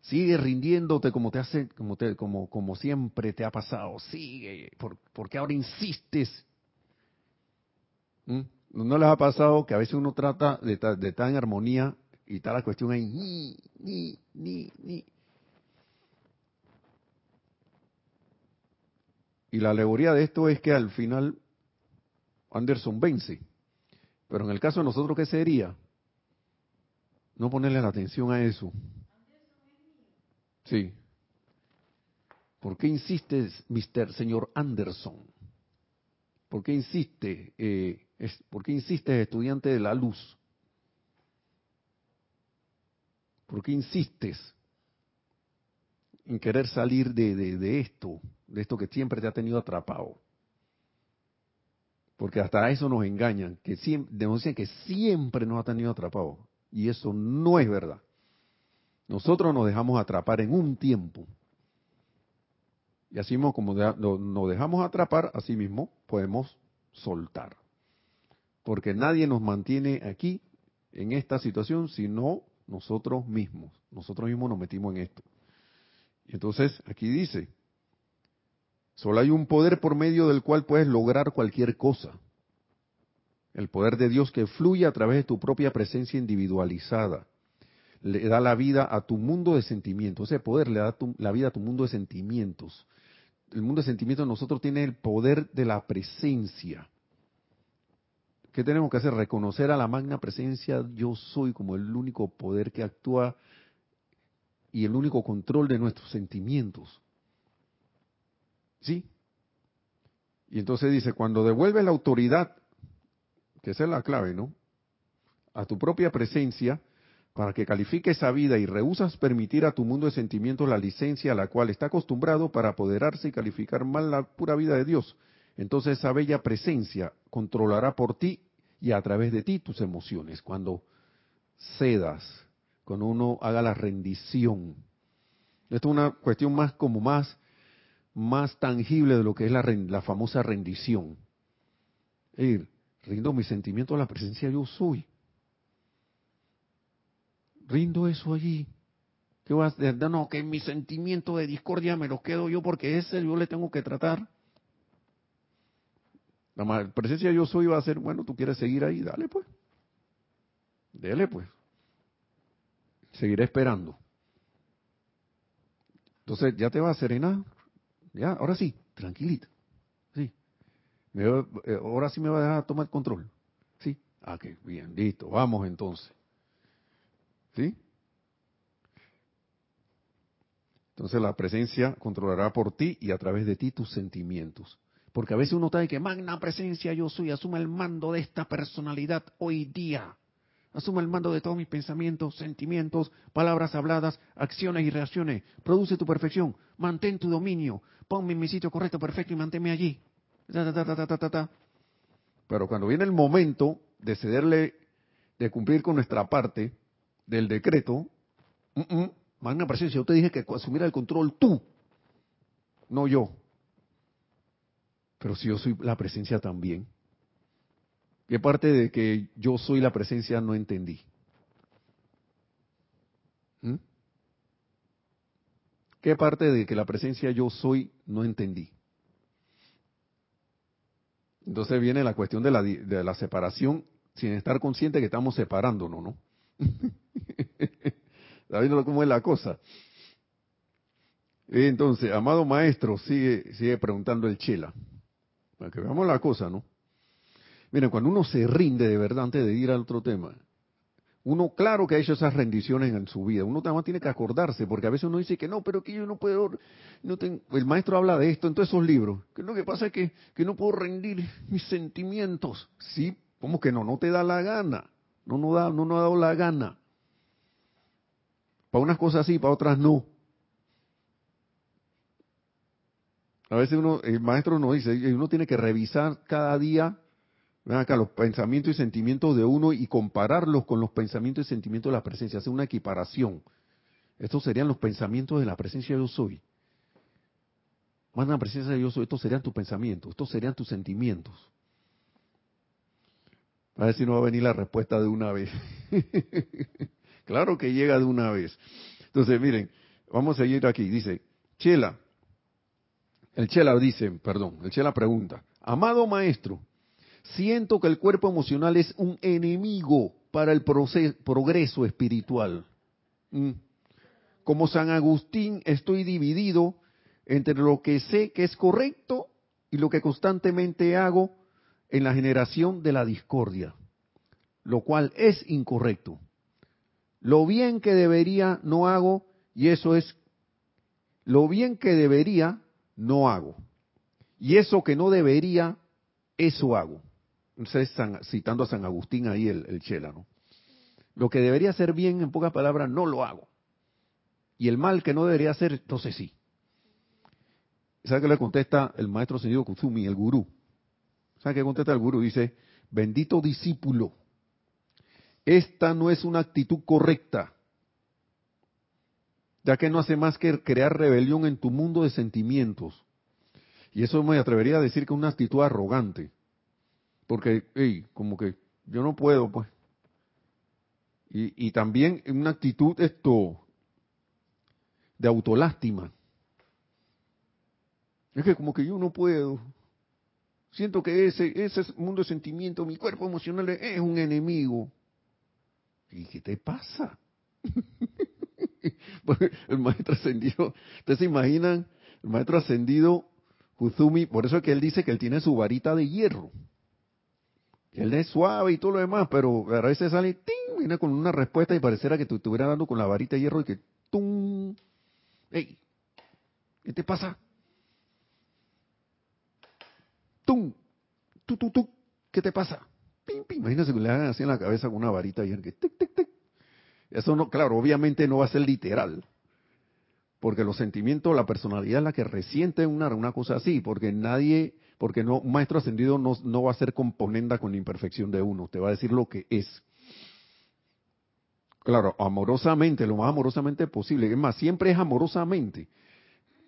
sigue rindiéndote como te hace, como te, como, como siempre te ha pasado? Sigue, ¿por, qué ahora insistes? ¿Mm? ¿No les ha pasado que a veces uno trata de, de estar en armonía y está la cuestión ahí, ni, ni, ni, ni, Y la alegoría de esto es que al final Anderson vence. Pero en el caso de nosotros, ¿qué sería? No ponerle la atención a eso. Sí. ¿Por qué insiste, Mr. señor Anderson? ¿Por qué insiste, eh, por qué insiste estudiante de la luz? ¿Por qué insistes en querer salir de, de esto, de esto que siempre te ha tenido atrapado? Porque hasta eso nos engañan, que siempre, denuncian que siempre nos ha tenido atrapados. Y eso no es verdad. Nosotros nos dejamos atrapar en un tiempo. Y así mismo como nos dejamos atrapar, así mismo podemos soltar. Porque nadie nos mantiene aquí, en esta situación, sino nosotros mismos. Nosotros mismos nos metimos en esto. Y entonces aquí dice, Solo hay un poder por medio del cual puedes lograr cualquier cosa. El poder de Dios que fluye a través de tu propia presencia individualizada. Le da la vida a tu mundo de sentimientos. Ese poder le da la vida a tu mundo de sentimientos. El mundo de sentimientos nosotros tiene el poder de la presencia. ¿Qué tenemos que hacer? Reconocer a la magna presencia yo soy como el único poder que actúa y el único control de nuestros sentimientos. ¿Sí? Y entonces dice, cuando devuelves la autoridad, que esa es la clave, ¿no? A tu propia presencia, para que califique esa vida y rehusas permitir a tu mundo de sentimientos la licencia a la cual está acostumbrado para apoderarse y calificar mal la pura vida de Dios, entonces esa bella presencia controlará por ti y a través de ti tus emociones. Cuando cedas, cuando uno haga la rendición. Esto es una cuestión más como más, más tangible de lo que es la, la famosa rendición. Es rindo mi sentimiento a la presencia yo soy. Rindo eso allí. ¿Qué vas a No, que mi sentimiento de discordia me lo quedo yo porque ese yo le tengo que tratar. La presencia yo soy va a ser, bueno, tú quieres seguir ahí, dale pues. Dele pues. Seguiré esperando. Entonces ya te va a serenar. Ya, ahora sí, tranquilita. Sí. Eh, ahora sí me va a dejar tomar control. Sí. Ah, qué bien, listo. Vamos entonces. ¿Sí? Entonces la presencia controlará por ti y a través de ti tus sentimientos. Porque a veces uno está de que magna presencia yo soy, asuma el mando de esta personalidad hoy día. Asuma el mando de todos mis pensamientos, sentimientos, palabras habladas, acciones y reacciones. Produce tu perfección, mantén tu dominio, ponme en mi sitio correcto, perfecto y manténme allí. Pero cuando viene el momento de cederle, de cumplir con nuestra parte del decreto, magna presencia, yo te dije que asumiera el control tú, no yo. Pero si yo soy la presencia también, ¿qué parte de que yo soy la presencia no entendí? ¿Mm? ¿Qué parte de que la presencia yo soy no entendí? Entonces viene la cuestión de la, de la separación sin estar consciente que estamos separándonos, ¿no? [LAUGHS] ¿Está viendo cómo es la cosa? Entonces, amado maestro, sigue, sigue preguntando el Chela. Para que veamos la cosa, ¿no? Miren, cuando uno se rinde de verdad antes de ir al otro tema, uno claro que ha hecho esas rendiciones en su vida, uno también tiene que acordarse, porque a veces uno dice que no, pero que yo no puedo, el maestro habla de esto en todos esos libros, que lo que pasa es que, que no puedo rendir mis sentimientos. Sí, ¿cómo que no? No te da la gana, no nos, da, no nos ha dado la gana. Para unas cosas sí, para otras no. A veces uno, el maestro nos dice, uno tiene que revisar cada día acá, los pensamientos y sentimientos de uno y compararlos con los pensamientos y sentimientos de la presencia, hacer una equiparación. Estos serían los pensamientos de la presencia de yo soy. Más la presencia de yo soy, estos serían tus pensamientos, estos serían tus sentimientos. A ver si no va a venir la respuesta de una vez. [LAUGHS] Claro que llega de una vez. Entonces, miren, vamos a seguir aquí. Dice, Chela, el Chela dice, perdón, el Chela pregunta, amado maestro, siento que el cuerpo emocional es un enemigo para el progreso espiritual. Mm. Como San Agustín estoy dividido entre lo que sé que es correcto y lo que constantemente hago en la generación de la discordia, lo cual es incorrecto. Lo bien que debería no hago y eso es lo bien que debería no hago. Y eso que no debería, eso hago. Entonces, citando a San Agustín ahí el, el Chela, ¿no? Lo que debería ser bien, en pocas palabras, no lo hago. Y el mal que no debería hacer, entonces sí. ¿Sabe qué le contesta el maestro señor Kuzumi, el gurú? ¿Sabe qué contesta el gurú? Dice, bendito discípulo, esta no es una actitud correcta, ya que no hace más que crear rebelión en tu mundo de sentimientos. Y eso me atrevería a decir que es una actitud arrogante, porque, hey, como que yo no puedo, pues. Y, y también una actitud esto de autolástima. Es que como que yo no puedo. Siento que ese, ese mundo de sentimientos, mi cuerpo emocional es un enemigo. ¿Y qué te pasa? [LAUGHS] [LAUGHS] el maestro ascendido, ustedes se imaginan, el maestro ascendido Kuzumi, por eso es que él dice que él tiene su varita de hierro. Él es suave y todo lo demás, pero a veces sale, ¡ting! viene con una respuesta y pareciera que te estuviera dando con la varita de hierro y que, ¡tum! ¡Ey! ¿Qué te pasa? ¡Tum! ¡Tu, tu, tu! ¿Qué te pasa? Imagínense que le hagan así en la cabeza con una varita y que tic, tic, tic. Eso no, claro, obviamente no va a ser literal. Porque los sentimientos, la personalidad es la que resiente una, una cosa así, porque nadie Porque no, un maestro ascendido no, no va a ser componenda con la imperfección de uno, te va a decir lo que es. Claro, amorosamente, lo más amorosamente posible. Es más, siempre es amorosamente.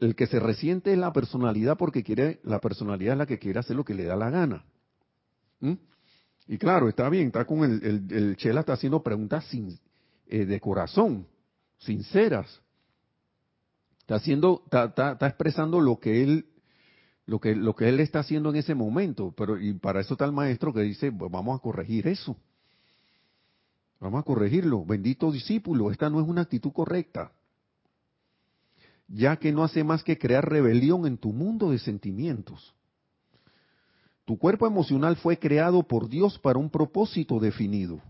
El que se resiente es la personalidad porque quiere, la personalidad es la que quiere hacer lo que le da la gana. ¿Mm? Y claro, está bien, está con el, el, el Chela está haciendo preguntas sin, eh, de corazón, sinceras. Está haciendo, está, está, está, expresando lo que él, lo que, lo que él está haciendo en ese momento. Pero, y para eso está el maestro que dice, pues vamos a corregir eso. Vamos a corregirlo. Bendito discípulo, esta no es una actitud correcta. Ya que no hace más que crear rebelión en tu mundo de sentimientos. Tu cuerpo emocional fue creado por Dios para un propósito definido.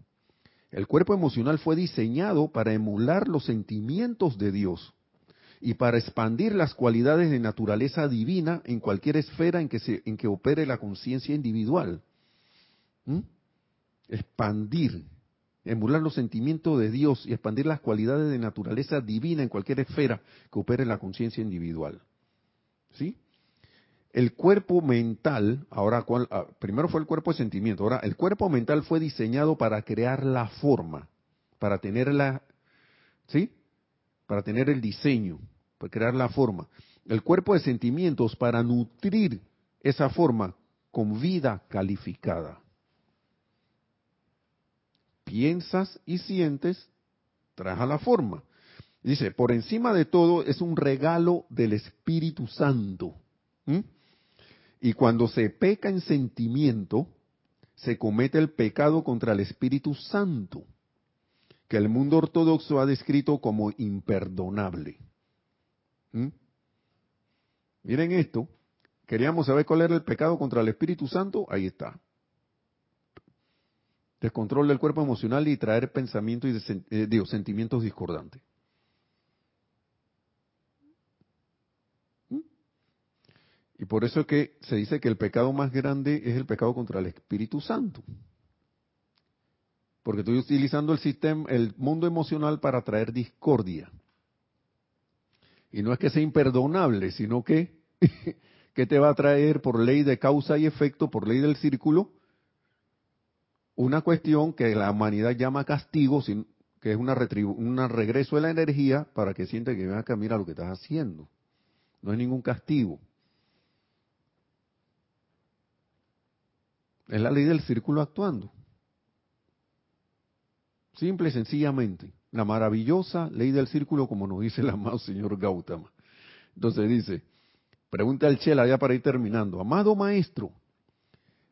El cuerpo emocional fue diseñado para emular los sentimientos de Dios y para expandir las cualidades de naturaleza divina en cualquier esfera en que, se, en que opere la conciencia individual. ¿Mm? Expandir, emular los sentimientos de Dios y expandir las cualidades de naturaleza divina en cualquier esfera que opere la conciencia individual. ¿Sí? El cuerpo mental, ahora ah, primero fue el cuerpo de sentimiento, ahora el cuerpo mental fue diseñado para crear la forma, para tener la, ¿sí? Para tener el diseño, para crear la forma. El cuerpo de sentimientos para nutrir esa forma con vida calificada. Piensas y sientes, traja la forma. Dice, por encima de todo es un regalo del Espíritu Santo. Y cuando se peca en sentimiento, se comete el pecado contra el Espíritu Santo, que el mundo ortodoxo ha descrito como imperdonable. ¿Mm? Miren esto, queríamos saber cuál era el pecado contra el Espíritu Santo, ahí está. Descontrol del cuerpo emocional y traer pensamientos y eh, sentimientos discordantes. Y por eso es que se dice que el pecado más grande es el pecado contra el Espíritu Santo. Porque estoy utilizando el sistema, el mundo emocional para traer discordia. Y no es que sea imperdonable, sino que, [LAUGHS] te va a traer por ley de causa y efecto, por ley del círculo, una cuestión que la humanidad llama castigo, que es una un regreso de la energía para que sienta que mira lo que estás haciendo. No es ningún castigo. Es la ley del círculo actuando. Simple y sencillamente. La maravillosa ley del círculo, como nos dice el amado señor Gautama. Entonces dice, pregunta el Chela ya para ir terminando. Amado maestro,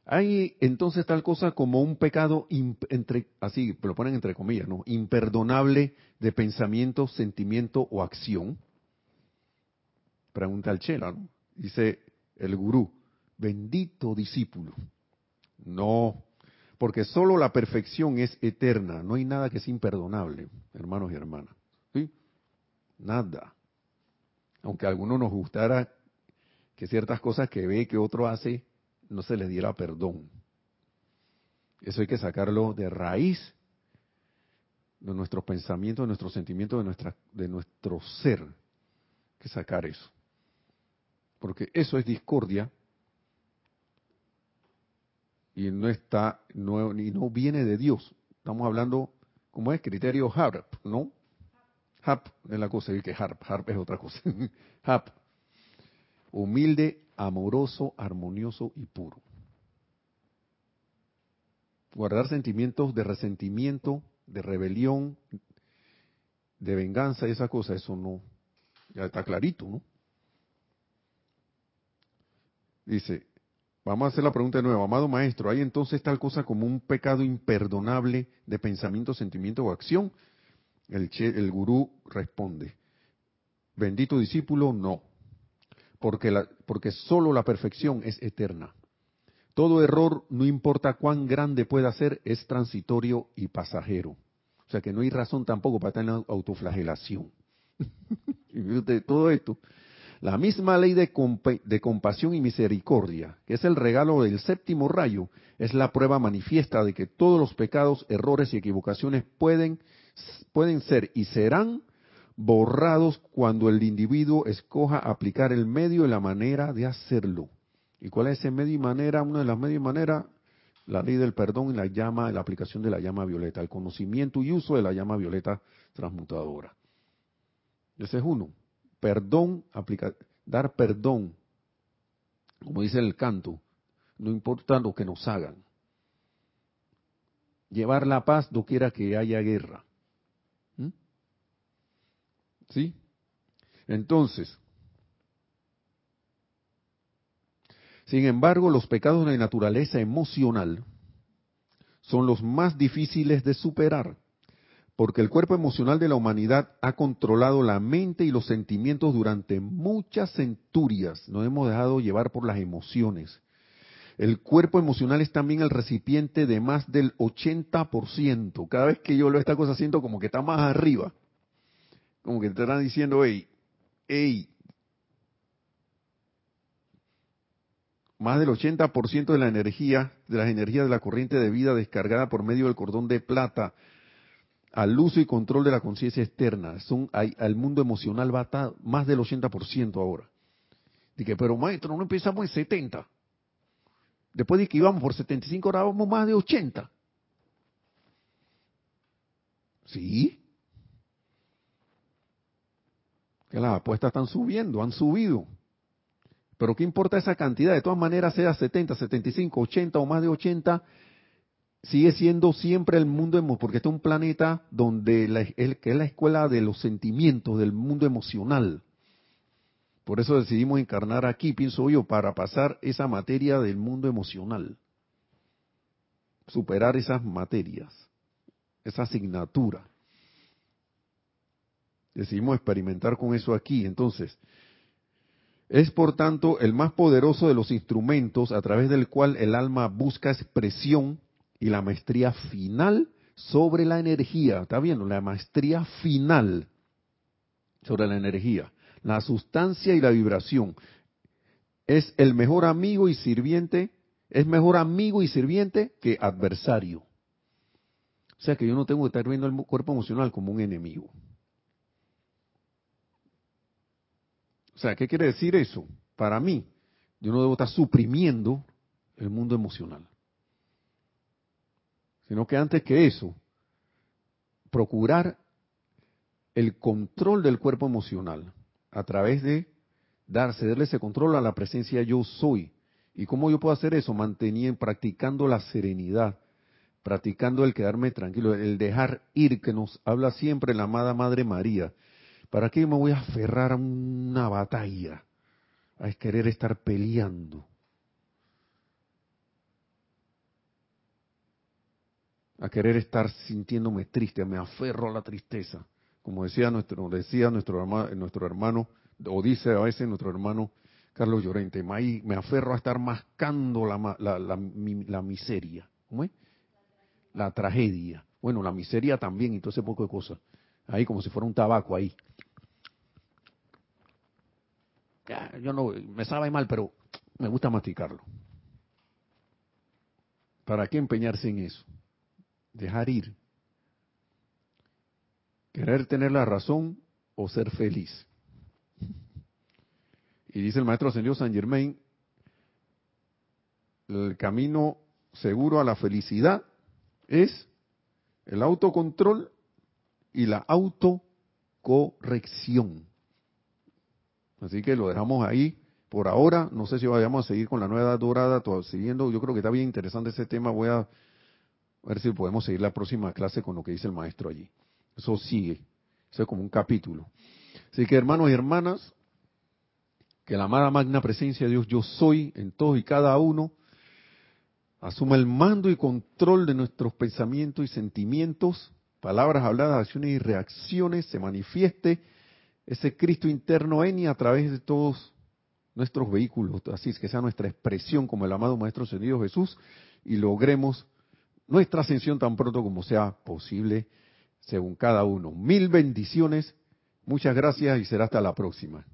hay entonces tal cosa como un pecado, entre, así lo ponen entre comillas, ¿no? Imperdonable de pensamiento, sentimiento o acción. Pregunta el Chela, ¿no? Dice el gurú, bendito discípulo. No, porque solo la perfección es eterna, no hay nada que es imperdonable, hermanos y hermanas. Nada. Aunque a algunos nos gustara que ciertas cosas que ve que otro hace no se les diera perdón. Eso hay que sacarlo de raíz de nuestros pensamientos, de nuestros sentimientos, de, nuestra, de nuestro ser. Hay que sacar eso. Porque eso es discordia y no está, no, y no viene de Dios. Estamos hablando, como es? Criterio HARP, ¿no? HARP es la cosa, y que HARP, HARP es otra cosa. [LAUGHS] HARP, humilde, amoroso, armonioso y puro. Guardar sentimientos de resentimiento, de rebelión, de venganza, esa cosa, eso no, ya está clarito, ¿no? Dice, Vamos a hacer la pregunta de nuevo. Amado maestro, ¿hay entonces tal cosa como un pecado imperdonable de pensamiento, sentimiento o acción? El, el gurú responde, bendito discípulo, no, porque, la, porque solo la perfección es eterna. Todo error, no importa cuán grande pueda ser, es transitorio y pasajero. O sea que no hay razón tampoco para en autoflagelación. [LAUGHS] y todo esto la misma ley de, compasión y misericordia, que es el regalo del séptimo rayo, es la prueba manifiesta de que todos los pecados, errores y equivocaciones pueden, pueden ser y serán borrados cuando el individuo escoja aplicar el medio y la manera de hacerlo. ¿Y cuál es ese medio y manera? Una de las medios y maneras, la ley del perdón y la llama, la aplicación de la llama violeta, el conocimiento y uso de la llama violeta transmutadora. Ese es uno. Perdón, dar perdón, como dice el canto, no importa lo que nos hagan. Llevar la paz no quiera que haya guerra. ¿Mm? ¿Sí? Entonces, sin embargo, los pecados de naturaleza emocional son los más difíciles de superar, porque el cuerpo emocional de la humanidad ha controlado la mente y los sentimientos durante muchas centurias. Nos hemos dejado llevar por las emociones. El cuerpo emocional es también el recipiente de más del 80%. Cada vez que yo leo esta cosa siento como que está más arriba. Como que te están diciendo, hey, hey, más del 80% de la energía, de las energías de la corriente de vida descargada por medio del cordón de plata al uso y control de la conciencia externa. Son, al mundo emocional va a más del 80% ahora. Dije, pero maestro, no empezamos en 70. Después de que íbamos por 75, ahora vamos más de 80. Sí. Que las apuestas están subiendo, han subido. Pero ¿qué importa esa cantidad? De todas maneras, sea 70, 75, 80 o más de 80, sigue siendo siempre el mundo, porque este es un planeta donde la, que es la escuela de los sentimientos, del mundo emocional. Por eso decidimos encarnar aquí, pienso yo, para pasar esa materia del mundo emocional. Superar esas materias, esa asignatura. Decidimos experimentar con eso aquí. Entonces, es por tanto el más poderoso de los instrumentos a través del cual el alma busca expresión y la maestría final sobre la energía. ¿Está viendo? La maestría final sobre la energía la sustancia y la vibración. Es el mejor amigo y sirviente, es mejor amigo y sirviente que adversario. O sea que yo no tengo que estar viendo el cuerpo emocional como un enemigo. O sea, ¿qué quiere decir eso? Para mí, yo no debo estar suprimiendo el mundo emocional. Sino que antes que eso, procurar el control del cuerpo emocional a través de dar, cederle ese control a la presencia yo soy. ¿Y cómo yo puedo hacer eso? Manteniendo, practicando la serenidad, practicando el quedarme tranquilo, el dejar ir, que nos habla siempre la amada Madre María. ¿Para qué me voy a aferrar a una batalla? A querer estar peleando. A querer estar sintiéndome triste, me aferro a la tristeza como decía nuestro, decía nuestro, hermano, nuestro hermano, o dice a veces nuestro hermano Carlos Llorente, me aferro a estar mascando la, la, la, miseria. ¿Cómo es? La tragedia. Bueno, la miseria también y todo ese poco de cosas. Ahí como si fuera un tabaco ahí. Yo no, me sabe mal, pero me gusta masticarlo. ¿Para qué empeñarse en eso? Dejar ir. Querer tener la razón o ser feliz. Y dice el maestro ascendido San Germain, el camino seguro a la felicidad es el autocontrol y la autocorrección. Así que lo dejamos ahí por ahora. No sé si vayamos a seguir con la nueva edad dorada, siguiendo. Yo creo que está bien interesante ese tema. Voy a ver si podemos seguir la próxima clase con lo que dice el maestro allí. Eso sigue. Eso es como un capítulo. Así que hermanos y hermanas, que la amada magna presencia de Dios yo soy en todos y cada uno, asuma el mando y control de nuestros pensamientos y sentimientos, palabras habladas, acciones y reacciones, se manifieste ese Cristo interno en y a través de todos nuestros vehículos, así es que sea nuestra expresión como el amado Maestro Ascendido Jesús y logremos nuestra ascensión tan pronto como sea posible según cada uno. Mil bendiciones, muchas gracias y será hasta la próxima.